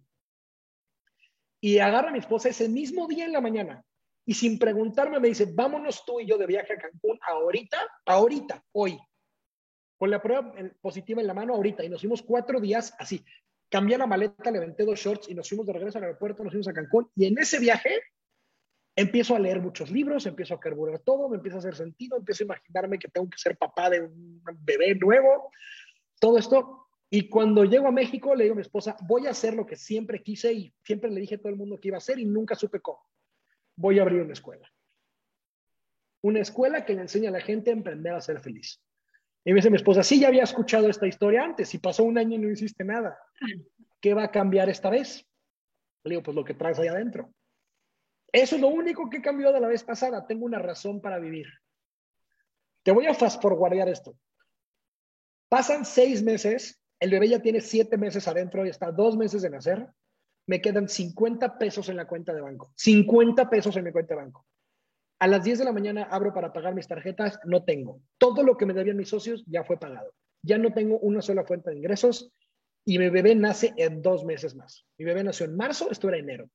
Y agarra a mi esposa ese mismo día en la mañana y sin preguntarme me dice, vámonos tú y yo de viaje a Cancún ahorita, ahorita, hoy. Con la prueba positiva en la mano ahorita. Y nos fuimos cuatro días así, cambié la maleta, levanté dos shorts y nos fuimos de regreso al aeropuerto, nos fuimos a Cancún. Y en ese viaje empiezo a leer muchos libros, empiezo a carburar todo, me empieza a hacer sentido, empiezo a imaginarme que tengo que ser papá de un bebé nuevo, todo esto. Y cuando llego a México, le digo a mi esposa, voy a hacer lo que siempre quise y siempre le dije a todo el mundo que iba a hacer y nunca supe cómo. Voy a abrir una escuela. Una escuela que le enseña a la gente a emprender a ser feliz. Y me dice mi esposa, sí, ya había escuchado esta historia antes y pasó un año y no hiciste nada. ¿Qué va a cambiar esta vez? Le digo, pues lo que traes ahí adentro. Eso es lo único que cambió de la vez pasada. Tengo una razón para vivir. Te voy a fast forwardear esto. Pasan seis meses, el bebé ya tiene siete meses adentro y está dos meses de nacer. Me quedan 50 pesos en la cuenta de banco. 50 pesos en mi cuenta de banco. A las 10 de la mañana abro para pagar mis tarjetas, no tengo. Todo lo que me debían mis socios ya fue pagado. Ya no tengo una sola fuente de ingresos y mi bebé nace en dos meses más. Mi bebé nació en marzo, esto era enero.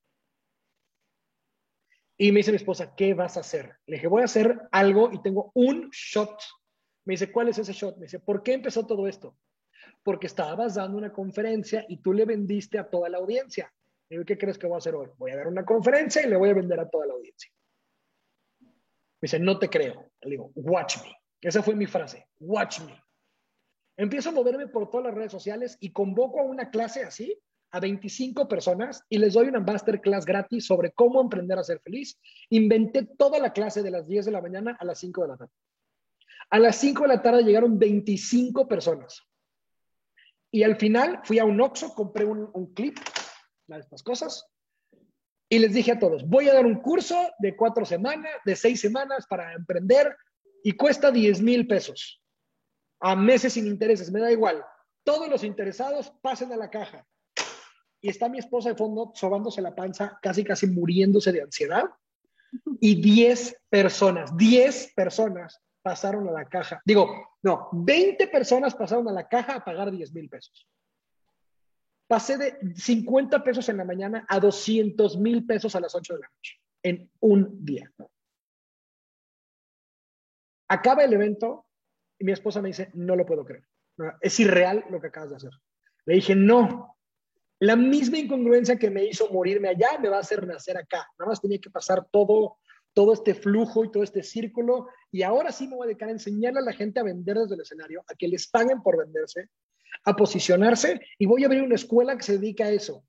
Y me dice mi esposa, ¿qué vas a hacer? Le dije, voy a hacer algo y tengo un shot Me dice, ¿cuál es ese shot? Me dice, ¿por qué empezó todo esto? Porque estabas dando una conferencia y tú le vendiste a toda la audiencia. Y ¿qué crees que voy a hacer hoy? Voy a dar una conferencia y le voy a vender a toda la audiencia. Me dice, no te creo. Le digo, watch me. Esa fue mi frase, watch me. Empiezo a moverme por todas las redes sociales y convoco a una clase así a 25 personas y les doy una masterclass gratis sobre cómo emprender a ser feliz. Inventé toda la clase de las 10 de la mañana a las 5 de la tarde. A las 5 de la tarde llegaron 25 personas. Y al final fui a un Oxxo, compré un, un clip, de estas cosas, y les dije a todos, voy a dar un curso de cuatro semanas, de seis semanas para emprender y cuesta 10 mil pesos a meses sin intereses, me da igual. Todos los interesados pasen a la caja. Y está mi esposa de fondo sobándose la panza, casi casi muriéndose de ansiedad. Y 10 personas, 10 personas pasaron a la caja. Digo, no, 20 personas pasaron a la caja a pagar 10 mil pesos. Pasé de 50 pesos en la mañana a 200 mil pesos a las 8 de la noche, en un día. Acaba el evento mi esposa me dice, no lo puedo creer. Es irreal lo que acabas de hacer. Le dije, no. La misma incongruencia que me hizo morirme allá me va a hacer nacer acá. Nada más tenía que pasar todo, todo este flujo y todo este círculo. Y ahora sí me voy a dedicar a enseñarle a la gente a vender desde el escenario, a que les paguen por venderse, a posicionarse y voy a abrir una escuela que se dedica a eso.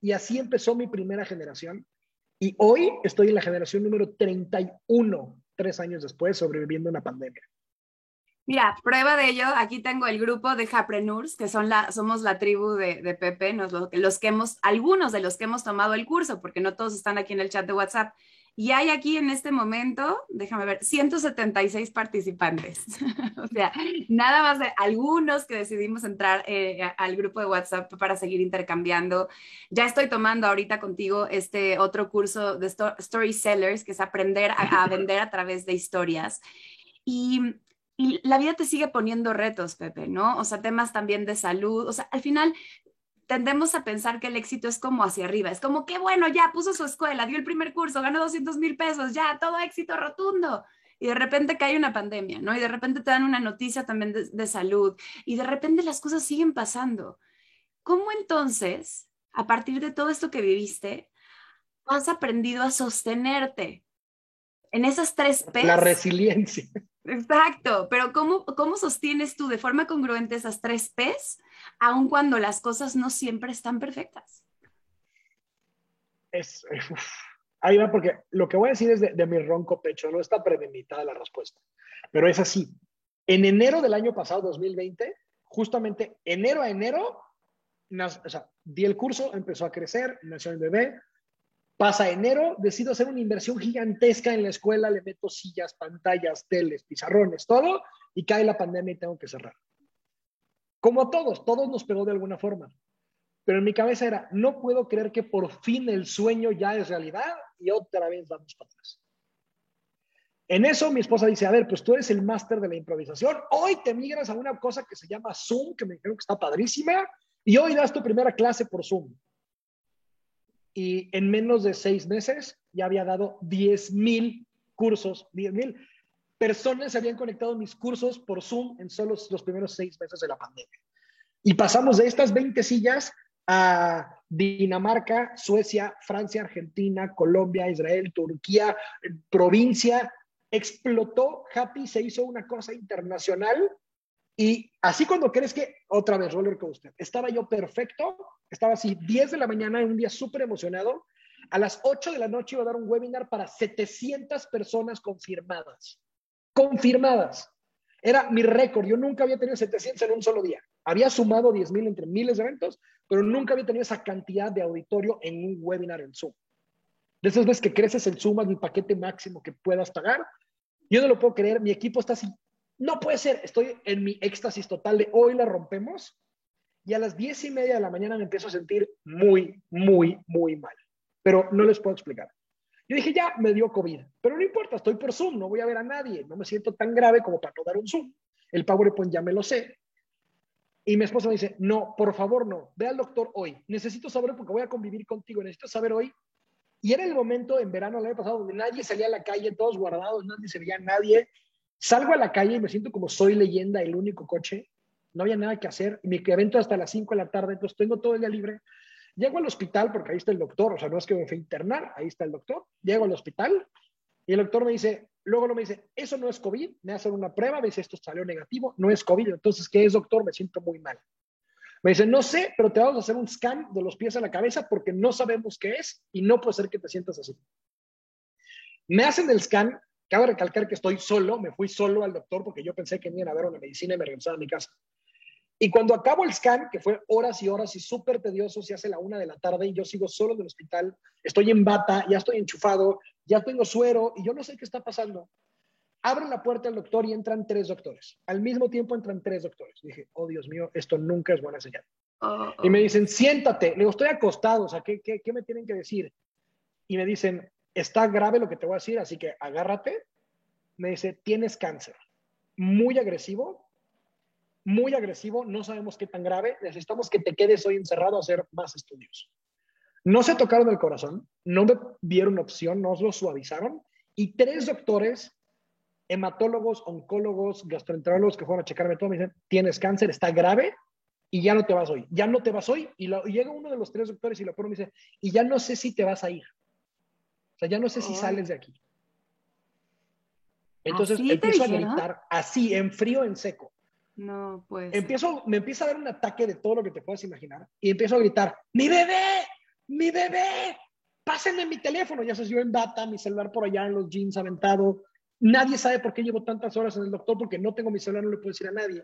Y así empezó mi primera generación. Y hoy estoy en la generación número 31, tres años después, sobreviviendo una pandemia. Mira, prueba de ello, aquí tengo el grupo de Japreneurs, que son la, somos la tribu de, de Pepe, nos, los que hemos, algunos de los que hemos tomado el curso, porque no todos están aquí en el chat de WhatsApp. Y hay aquí en este momento, déjame ver, 176 participantes. <laughs> o sea, nada más de algunos que decidimos entrar eh, al grupo de WhatsApp para seguir intercambiando. Ya estoy tomando ahorita contigo este otro curso de Story Sellers, que es aprender a, a vender a través de historias. Y y la vida te sigue poniendo retos, Pepe, ¿no? O sea, temas también de salud. O sea, al final tendemos a pensar que el éxito es como hacia arriba, es como que bueno, ya puso su escuela, dio el primer curso, ganó 200 mil pesos, ya, todo éxito rotundo. Y de repente cae una pandemia, ¿no? Y de repente te dan una noticia también de, de salud y de repente las cosas siguen pasando. ¿Cómo entonces, a partir de todo esto que viviste, has aprendido a sostenerte en esas tres P? La resiliencia. Exacto, pero ¿cómo, ¿cómo sostienes tú de forma congruente esas tres P's, aun cuando las cosas no siempre están perfectas? Es, ahí va, porque lo que voy a decir es de, mi ronco pecho, no está premeditada la respuesta, pero es así. En enero del año pasado, 2020, justamente enero a enero, o di el curso, empezó a crecer, nació el bebé, Pasa enero, decido hacer una inversión gigantesca en la escuela, le meto sillas, pantallas, teles, pizarrones, todo, y cae la pandemia y tengo que cerrar. Como a todos, todos nos pegó de alguna forma. Pero en mi cabeza era, no puedo creer que por fin el sueño ya es realidad y otra vez vamos para atrás. En eso mi esposa dice, a ver, pues tú eres el máster de la improvisación, hoy te migras a una cosa que se llama Zoom, que me dijeron que está padrísima, y hoy das tu primera clase por Zoom y en menos de seis meses ya había dado 10 mil cursos, 10 mil personas se habían conectado a mis cursos por Zoom en solo los primeros seis meses de la pandemia. Y pasamos de estas 20 sillas a Dinamarca, Suecia, Francia, Argentina, Colombia, Israel, Turquía, provincia. Explotó, Happy se hizo una cosa internacional y así cuando crees que, otra vez, roller coaster, estaba yo perfecto, estaba así 10 de la mañana en un día súper emocionado, a las 8 de la noche iba a dar un webinar para 700 personas confirmadas. Confirmadas. Era mi récord. Yo nunca había tenido 700 en un solo día. Había sumado 10 mil entre miles de eventos, pero nunca había tenido esa cantidad de auditorio en un webinar en Zoom. De esas veces que creces el Zoom al paquete máximo que puedas pagar. Yo no lo puedo creer. Mi equipo está así no puede ser, estoy en mi éxtasis total de hoy la rompemos y a las diez y media de la mañana me empiezo a sentir muy, muy, muy mal. Pero no les puedo explicar. Yo dije, ya me dio COVID, pero no importa, estoy por Zoom, no voy a ver a nadie, no me siento tan grave como para no dar un Zoom. El PowerPoint ya me lo sé. Y mi esposa me dice, no, por favor no, ve al doctor hoy. Necesito saber porque voy a convivir contigo, necesito saber hoy. Y era el momento en verano el año pasado donde nadie salía a la calle, todos guardados, nadie se veía a nadie Salgo a la calle y me siento como soy leyenda, el único coche. No había nada que hacer. Mi evento hasta las 5 de la tarde, entonces tengo todo el día libre. Llego al hospital porque ahí está el doctor, o sea, no es que me fui a internar, ahí está el doctor. Llego al hospital y el doctor me dice, luego no me dice, eso no es COVID, me hacen una prueba, me dice, esto salió negativo, no es COVID. Entonces, ¿qué es, doctor? Me siento muy mal. Me dice, no sé, pero te vamos a hacer un scan de los pies a la cabeza porque no sabemos qué es y no puede ser que te sientas así. Me hacen el scan, cabe recalcar que estoy solo, me fui solo al doctor porque yo pensé que me iban a ver una medicina y me regresaba a mi casa. Y cuando acabo el scan, que fue horas y horas y súper tedioso, se hace la una de la tarde y yo sigo solo en el hospital, estoy en bata, ya estoy enchufado, ya tengo suero y yo no sé qué está pasando. Abren la puerta al doctor y entran tres doctores. Al mismo tiempo entran tres doctores. Dije, oh Dios mío, esto nunca es buena señal. Oh, y me oh. dicen, siéntate. Le digo, estoy acostado, o sea, ¿qué, qué, qué me tienen que decir? Y me dicen, está grave lo que te voy a decir, así que agárrate. Me dice, tienes cáncer. Muy agresivo, muy agresivo, no sabemos qué tan grave, necesitamos que te quedes hoy encerrado a hacer más estudios. No se tocaron el corazón, no me vieron opción, no lo suavizaron y tres doctores, hematólogos, oncólogos, gastroenterólogos que fueron a checarme todo, me dicen, tienes cáncer, está grave y ya no te vas hoy, ya no te vas hoy. Y, llega uno de los tres doctores y lo pone y me dice, y ya no sé si te vas a ir. O sea, ya no sé si sales de aquí. Entonces empiezo a gritar así, en frío, en seco. No, pues. Empiezo, me empieza a dar un ataque de todo lo que te puedes imaginar y empiezo a gritar: ¡Mi bebé! ¡Mi bebé! Pásenme mi teléfono. Ya sé, yo en bata, mi celular por allá en los jeans aventado. Nadie sabe por qué llevo tantas horas en el doctor porque no tengo mi celular, no le puedo decir a nadie.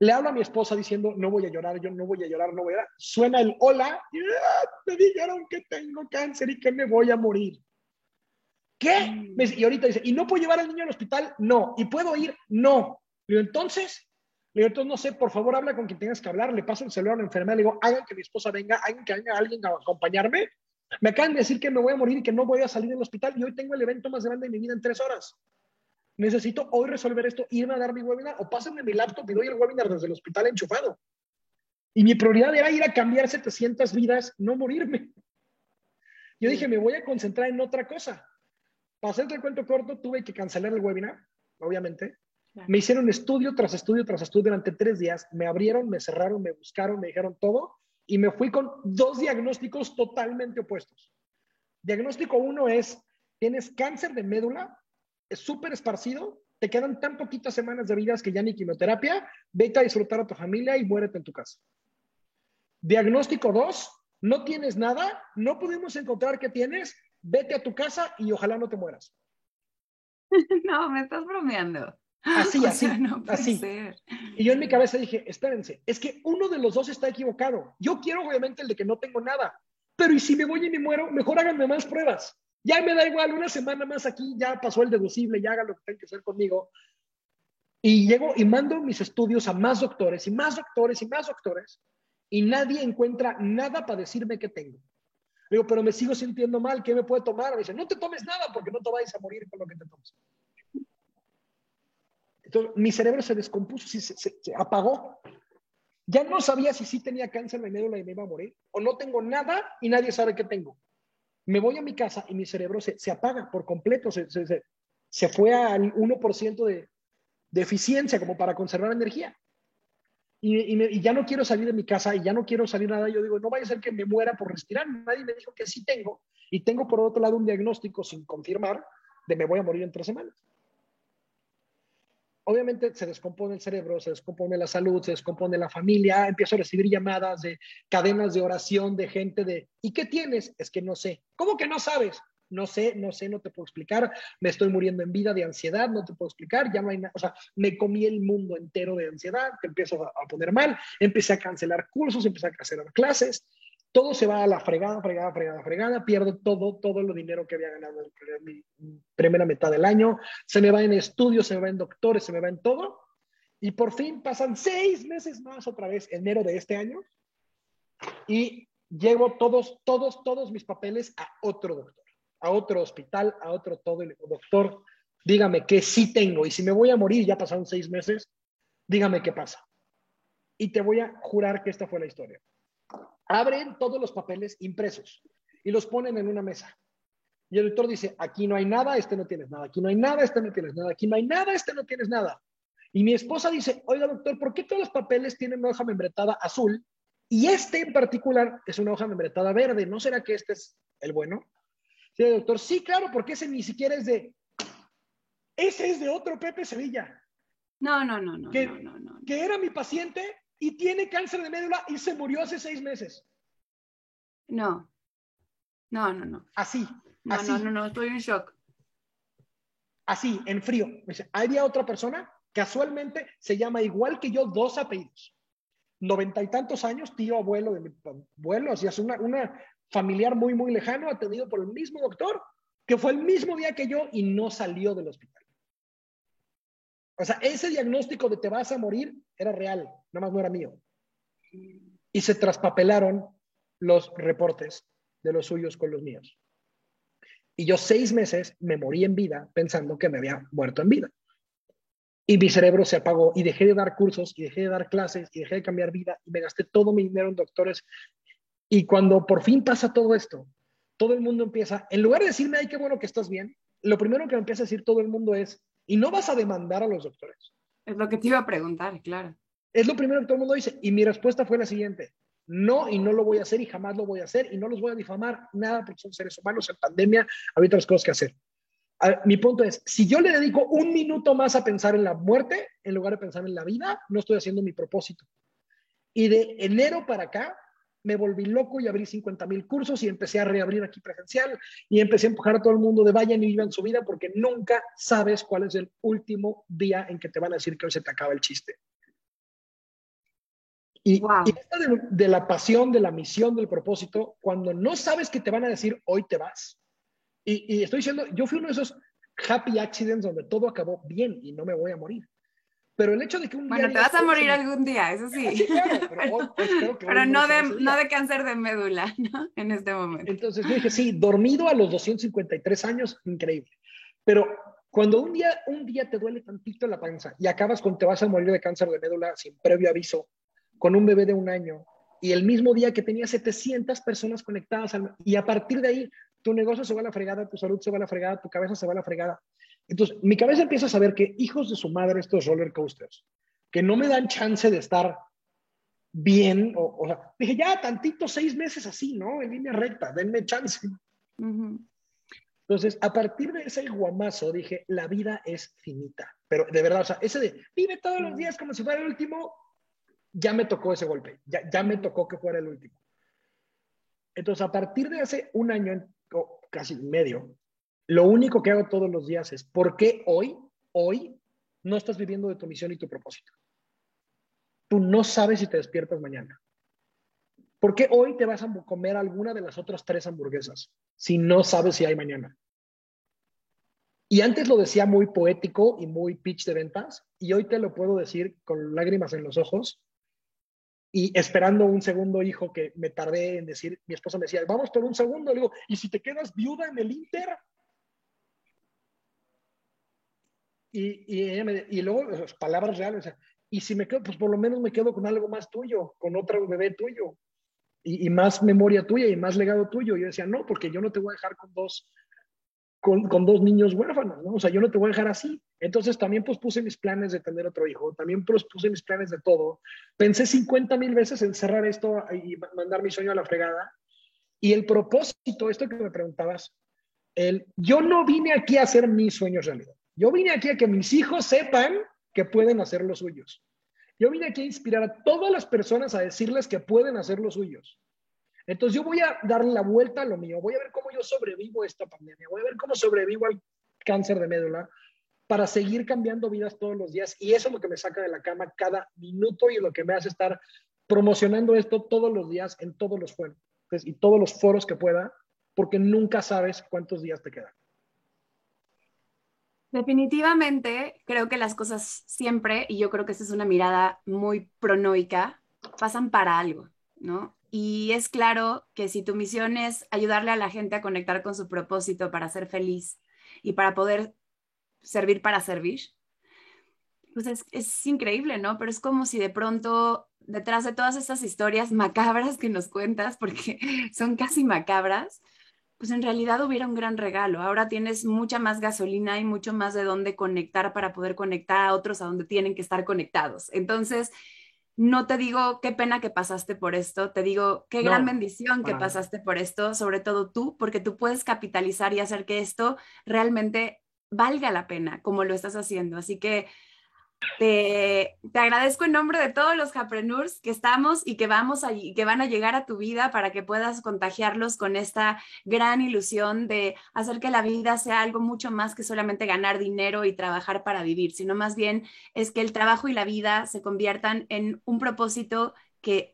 Le hablo a mi esposa diciendo: No voy a llorar, yo no voy a llorar, no voy a llorar. Suena el hola y ¡ah! me dijeron que tengo cáncer y que me voy a morir. ¿Qué? Mm. Y ahorita dice, ¿y no puedo llevar al niño al hospital? No. ¿Y puedo ir? No. Le digo, entonces, le digo, entonces no sé, por favor habla con quien tengas que hablar. Le paso el celular a la enfermera, le digo, hagan que mi esposa venga, hagan que venga alguien a acompañarme. Me acaban de decir que me voy a morir y que no voy a salir del hospital y hoy tengo el evento más grande de mi vida en tres horas. Necesito hoy resolver esto, irme a dar mi webinar o pásenme mi laptop y doy el webinar desde el hospital enchufado. Y mi prioridad era ir a cambiar 700 vidas, no morirme. Yo dije, me voy a concentrar en otra cosa. Para hacerte el cuento corto, tuve que cancelar el webinar, obviamente. Me hicieron estudio tras estudio tras estudio durante tres días. Me abrieron, me cerraron, me buscaron, me dijeron todo. Y me fui con dos diagnósticos totalmente opuestos. Diagnóstico uno es, tienes cáncer de médula, es súper esparcido, te quedan tan poquitas semanas de vida que ya ni quimioterapia, vete a disfrutar a tu familia y muérete en tu casa. Diagnóstico dos, no tienes nada, no pudimos encontrar qué tienes, vete a tu casa y ojalá no te mueras. <laughs> No, me estás bromeando. Así, <laughs> así, así. Y yo en mi cabeza dije, espérense, es que uno de los dos está equivocado. Yo quiero obviamente el de que no tengo nada, pero y si me voy y me muero, mejor háganme más pruebas. Ya me da igual, una semana más aquí, ya pasó el deducible, ya hagan lo que tengan que hacer conmigo. Y llego y mando mis estudios a más doctores y más doctores y más doctores y nadie encuentra nada para decirme qué tengo. Digo, pero me sigo sintiendo mal, ¿qué me puede tomar? Me dice, no te tomes nada porque no te vayas a morir con lo que te tomes. Entonces, mi cerebro se descompuso, se, apagó. Ya no sabía si sí tenía cáncer de médula y me iba a morir, o no tengo nada y nadie sabe qué tengo. Me voy a mi casa y mi cerebro se, apaga por completo, se, se fue al 1% de, de eficiencia como para conservar energía y, ya no quiero salir de mi casa y ya no quiero salir nada, yo digo, no vaya a ser que me muera por respirar. Nadie me dijo que sí tengo. Y tengo por otro lado un diagnóstico sin confirmar de me voy a morir en tres semanas. Obviamente se descompone el cerebro, se descompone la salud, se descompone la familia, empiezo a recibir llamadas de cadenas de oración de gente de, ¿y qué tienes? Es que no sé. ¿Cómo que no sabes? no sé, no sé, no te puedo explicar, me estoy muriendo en vida de ansiedad, no te puedo explicar, ya no hay nada, o sea, me comí el mundo entero de ansiedad, te empiezo a, poner mal, empecé a cancelar cursos, empecé a cancelar clases, todo se va a la fregada, fregada, fregada, fregada, pierdo todo, todo el dinero que había ganado en mi primera mitad del año, se me va en estudios, se me va en doctores, se me va en todo, y por fin pasan seis meses más otra vez, enero de este año, y llevo todos, todos, todos mis papeles a otro doctor a otro hospital, a otro todo, y digo, doctor, dígame que sí tengo, y si me voy a morir, ya pasaron seis meses, dígame qué pasa. Y te voy a jurar que esta fue la historia. Abren todos los papeles impresos y los ponen en una mesa. Y el doctor dice, aquí no hay nada, este no tienes nada, aquí no hay nada, este no tienes nada, aquí no hay nada, este no tienes nada. Y mi esposa dice, oiga doctor, ¿por qué todos los papeles tienen una hoja membretada azul y este en particular es una hoja membretada verde? ¿No será que este es el bueno? Sí, doctor, sí, claro, porque ese ni siquiera es de... Ese es de otro Pepe Sevilla. No, no, no, no, que, no, no, no. Que era mi paciente y tiene cáncer de médula y se murió hace seis meses. No, no, no, no. Así. No, así, no, no, no, estoy en shock. Así, en frío. Me dice, había otra persona, casualmente se llama igual que yo, dos apellidos. Noventa y tantos años, tío, abuelo de mi abuelo, así es una, una familiar muy, muy lejano, atendido por el mismo doctor, que fue el mismo día que yo y no salió del hospital. O sea, ese diagnóstico de te vas a morir era real, nada más no era mío. Y se traspapelaron los reportes de los suyos con los míos. Y yo seis meses me morí en vida pensando que me había muerto en vida. Y mi cerebro se apagó y dejé de dar cursos y dejé de dar clases y dejé de cambiar vida y me gasté todo mi dinero en doctores. Y cuando por fin pasa todo esto, todo el mundo empieza, en lugar de decirme, ay, qué bueno que estás bien, lo primero que me empieza a decir todo el mundo es, ¿y no vas a demandar a los doctores? Es lo que te iba a preguntar, claro. Es lo primero que todo el mundo dice. Y mi respuesta fue la siguiente, no, y no lo voy a hacer y jamás lo voy a hacer y no los voy a difamar, nada, porque son seres humanos en pandemia, hay otras cosas que hacer. mi punto es, si yo le dedico un minuto más a pensar en la muerte, en lugar de pensar en la vida, no estoy haciendo mi propósito. Y de enero para acá, me volví loco y abrí 50 mil cursos y empecé a reabrir aquí presencial y empecé a empujar a todo el mundo de vayan y vivan su vida porque nunca sabes cuál es el último día en que te van a decir que hoy se te acaba el chiste. Y, Wow. y esta de, de la pasión, de la misión, del propósito, cuando no sabes que te van a decir hoy te vas. Y, y estoy diciendo, yo fui uno de esos happy accidents donde todo acabó bien y no me voy a morir. Pero el hecho de que un Bueno, día te vas a morir "Hoy se me- algún día, eso Sí, sí. claro, pero, <laughs> hoy- espero que hoy Pero no de, no de cáncer de médula, <laughs> ¿no? En este momento. Entonces yo dije, sí, dormido a los 253 años, increíble. Pero cuando un día, un día te duele tantito la panza y acabas con te vas a morir de cáncer de médula sin previo aviso, con un bebé de un año, y el mismo día que tenía 700 personas conectadas, al- y a partir de ahí tu negocio se va a la fregada, tu salud se va a la fregada, tu cabeza se va a la fregada. Entonces mi cabeza empieza a saber que hijos de su madre estos roller coasters, que no me dan chance de estar bien, o, o sea, dije, ya tantito seis meses así, ¿no? En línea recta, denme chance. Entonces, a partir de ese guamazo, dije, la vida es finita. Pero de verdad, o sea, ese de vive todos los días como si fuera el último, ya me tocó ese golpe, ya, ya me tocó que fuera el último. Entonces, a partir de hace un año, o casi medio, lo único que hago todos los días es, ¿por qué hoy, hoy, no estás viviendo de tu misión y tu propósito? Tú no sabes si te despiertas mañana. ¿Por qué hoy te vas a comer alguna de las otras tres hamburguesas si no sabes si hay mañana? Y antes lo decía muy poético y muy pitch de ventas, y hoy te lo puedo decir con lágrimas en los ojos y esperando un segundo hijo que me tardé en decir, mi esposa me decía, vamos por un segundo, le digo, ¿y si te quedas viuda en el Inter? Y, y, luego, palabras reales, y si me quedo, pues por lo menos me quedo con algo más tuyo, con otro bebé tuyo, y, más memoria tuya y más legado tuyo. Yo decía, no, porque yo no te voy a dejar con dos, con, dos niños huérfanos, ¿no? O sea, yo no te voy a dejar así. Entonces también pues puse mis planes de tener otro hijo, también pues puse mis planes de todo. Pensé 50 mil veces en cerrar esto y ma- mandar mi sueño a la fregada. Y el propósito, esto que me preguntabas, el, yo no vine aquí a hacer mis sueños realidad. Yo vine aquí a que mis hijos sepan que pueden hacer los suyos. Yo vine aquí a inspirar a todas las personas a decirles que pueden hacer los suyos. Entonces yo voy a darle la vuelta a lo mío, voy a ver cómo yo sobrevivo a esta pandemia, voy a ver cómo sobrevivo al cáncer de médula para seguir cambiando vidas todos los días. Y eso es lo que me saca de la cama cada minuto y lo que me hace estar promocionando esto todos los días en todos los foros y todos los foros que pueda, porque nunca sabes cuántos días te quedan. Definitivamente, creo que las cosas siempre, y yo creo que esa es una mirada muy pronoica, pasan para algo, ¿no? Y es claro que si tu misión es ayudarle a la gente a conectar con su propósito para ser feliz y para poder servir para servir, pues es, es increíble, ¿no? Pero es como si de pronto, detrás de todas estas historias macabras que nos cuentas, porque <laughs> son casi macabras, pues en realidad hubiera un gran regalo. Ahora tienes mucha más gasolina y mucho más de dónde conectar para poder conectar a otros a donde tienen que estar conectados. Entonces, no te digo qué pena que pasaste por esto, te digo qué gran bendición que pasaste por esto, sobre todo tú, porque tú puedes capitalizar y hacer que esto realmente valga la pena como lo estás haciendo. Así que te, agradezco en nombre de todos los Japreneurs que estamos y que vamos a, que van a llegar a tu vida para que puedas contagiarlos con esta gran ilusión de hacer que la vida sea algo mucho más que solamente ganar dinero y trabajar para vivir, sino más bien es que el trabajo y la vida se conviertan en un propósito que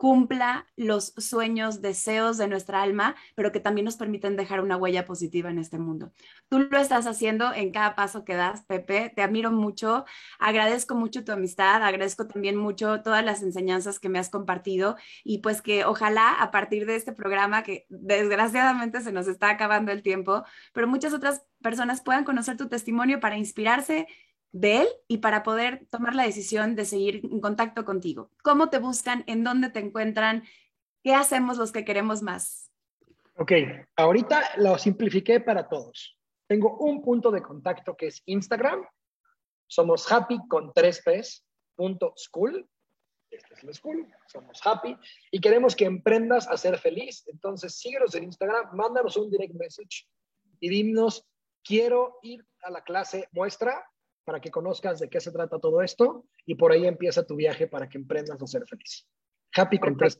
cumpla los sueños, deseos de nuestra alma, pero que también nos permiten dejar una huella positiva en este mundo. Tú lo estás haciendo en cada paso que das, Pepe. Te admiro mucho, agradezco mucho tu amistad, agradezco también mucho todas las enseñanzas que me has compartido y pues que ojalá a partir de este programa, que desgraciadamente se nos está acabando el tiempo, pero muchas otras personas puedan conocer tu testimonio para inspirarse de él y para poder tomar la decisión de seguir en contacto contigo. ¿Cómo te buscan? ¿En dónde te encuentran? ¿Qué hacemos los que queremos más? Ok, ahorita lo simplifiqué para todos. Tengo un punto de contacto que es Instagram. Somos happy con tres P's, punto school. Este es el school, somos happy y queremos que emprendas a ser feliz. Entonces, síguenos en Instagram, mándanos un direct message y dinos, quiero ir a la clase muestra para que conozcas de qué se trata todo esto y por ahí empieza tu viaje para que emprendas a ser feliz. Happy con tres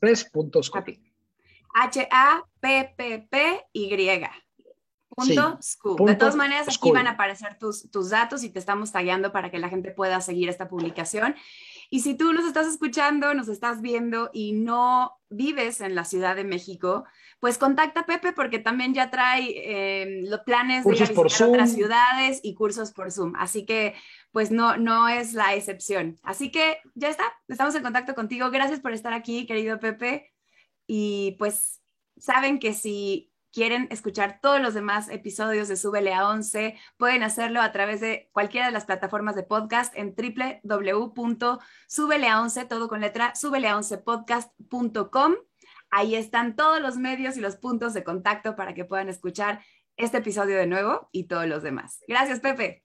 H-A-P-P-P-Y. Punto school. de todas maneras, aquí van a aparecer tus, tus datos y te estamos tagueando para que la gente pueda seguir esta publicación. Y si tú nos estás escuchando, nos estás viendo y no vives en la Ciudad de México, pues contacta a Pepe porque también ya trae eh, los planes de ir a visitar otras ciudades y cursos por Zoom. Así que, pues no, no es la excepción. Así que ya está, estamos en contacto contigo. Gracias por estar aquí, querido Pepe. Y pues saben que si quieren escuchar todos los demás episodios de Súbele a 11, pueden hacerlo a través de cualquiera de las plataformas de podcast en www.subelea11, todo con letra, subelea11podcast.com. Ahí están todos los medios y los puntos de contacto para que puedan escuchar este episodio de nuevo y todos los demás. Gracias, Pepe.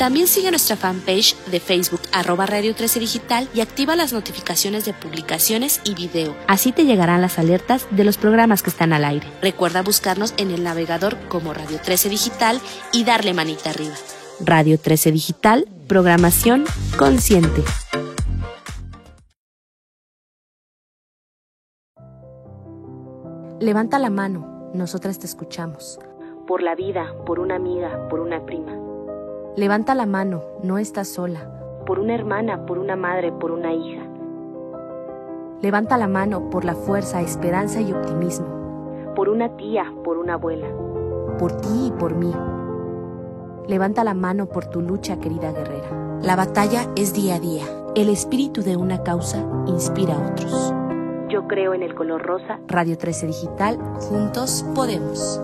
También sigue nuestra fanpage de Facebook arroba Radio 13 Digital y activa las notificaciones de publicaciones y video. Así te llegarán las alertas de los programas que están al aire. Recuerda buscarnos en el navegador como Radio 13 Digital y darle manita arriba. Radio 13 Digital, programación consciente. Levanta la mano, nosotras te escuchamos. Por la vida, por una amiga, por una prima. Levanta la mano, no estás sola. Por una hermana, por una madre, por una hija. Levanta la mano por la fuerza, esperanza y optimismo. Por una tía, por una abuela. Por ti y por mí. Levanta la mano por tu lucha, querida guerrera. La batalla es día a día. El espíritu de una causa inspira a otros. Yo creo en el color rosa. Radio 13 Digital. Juntos podemos.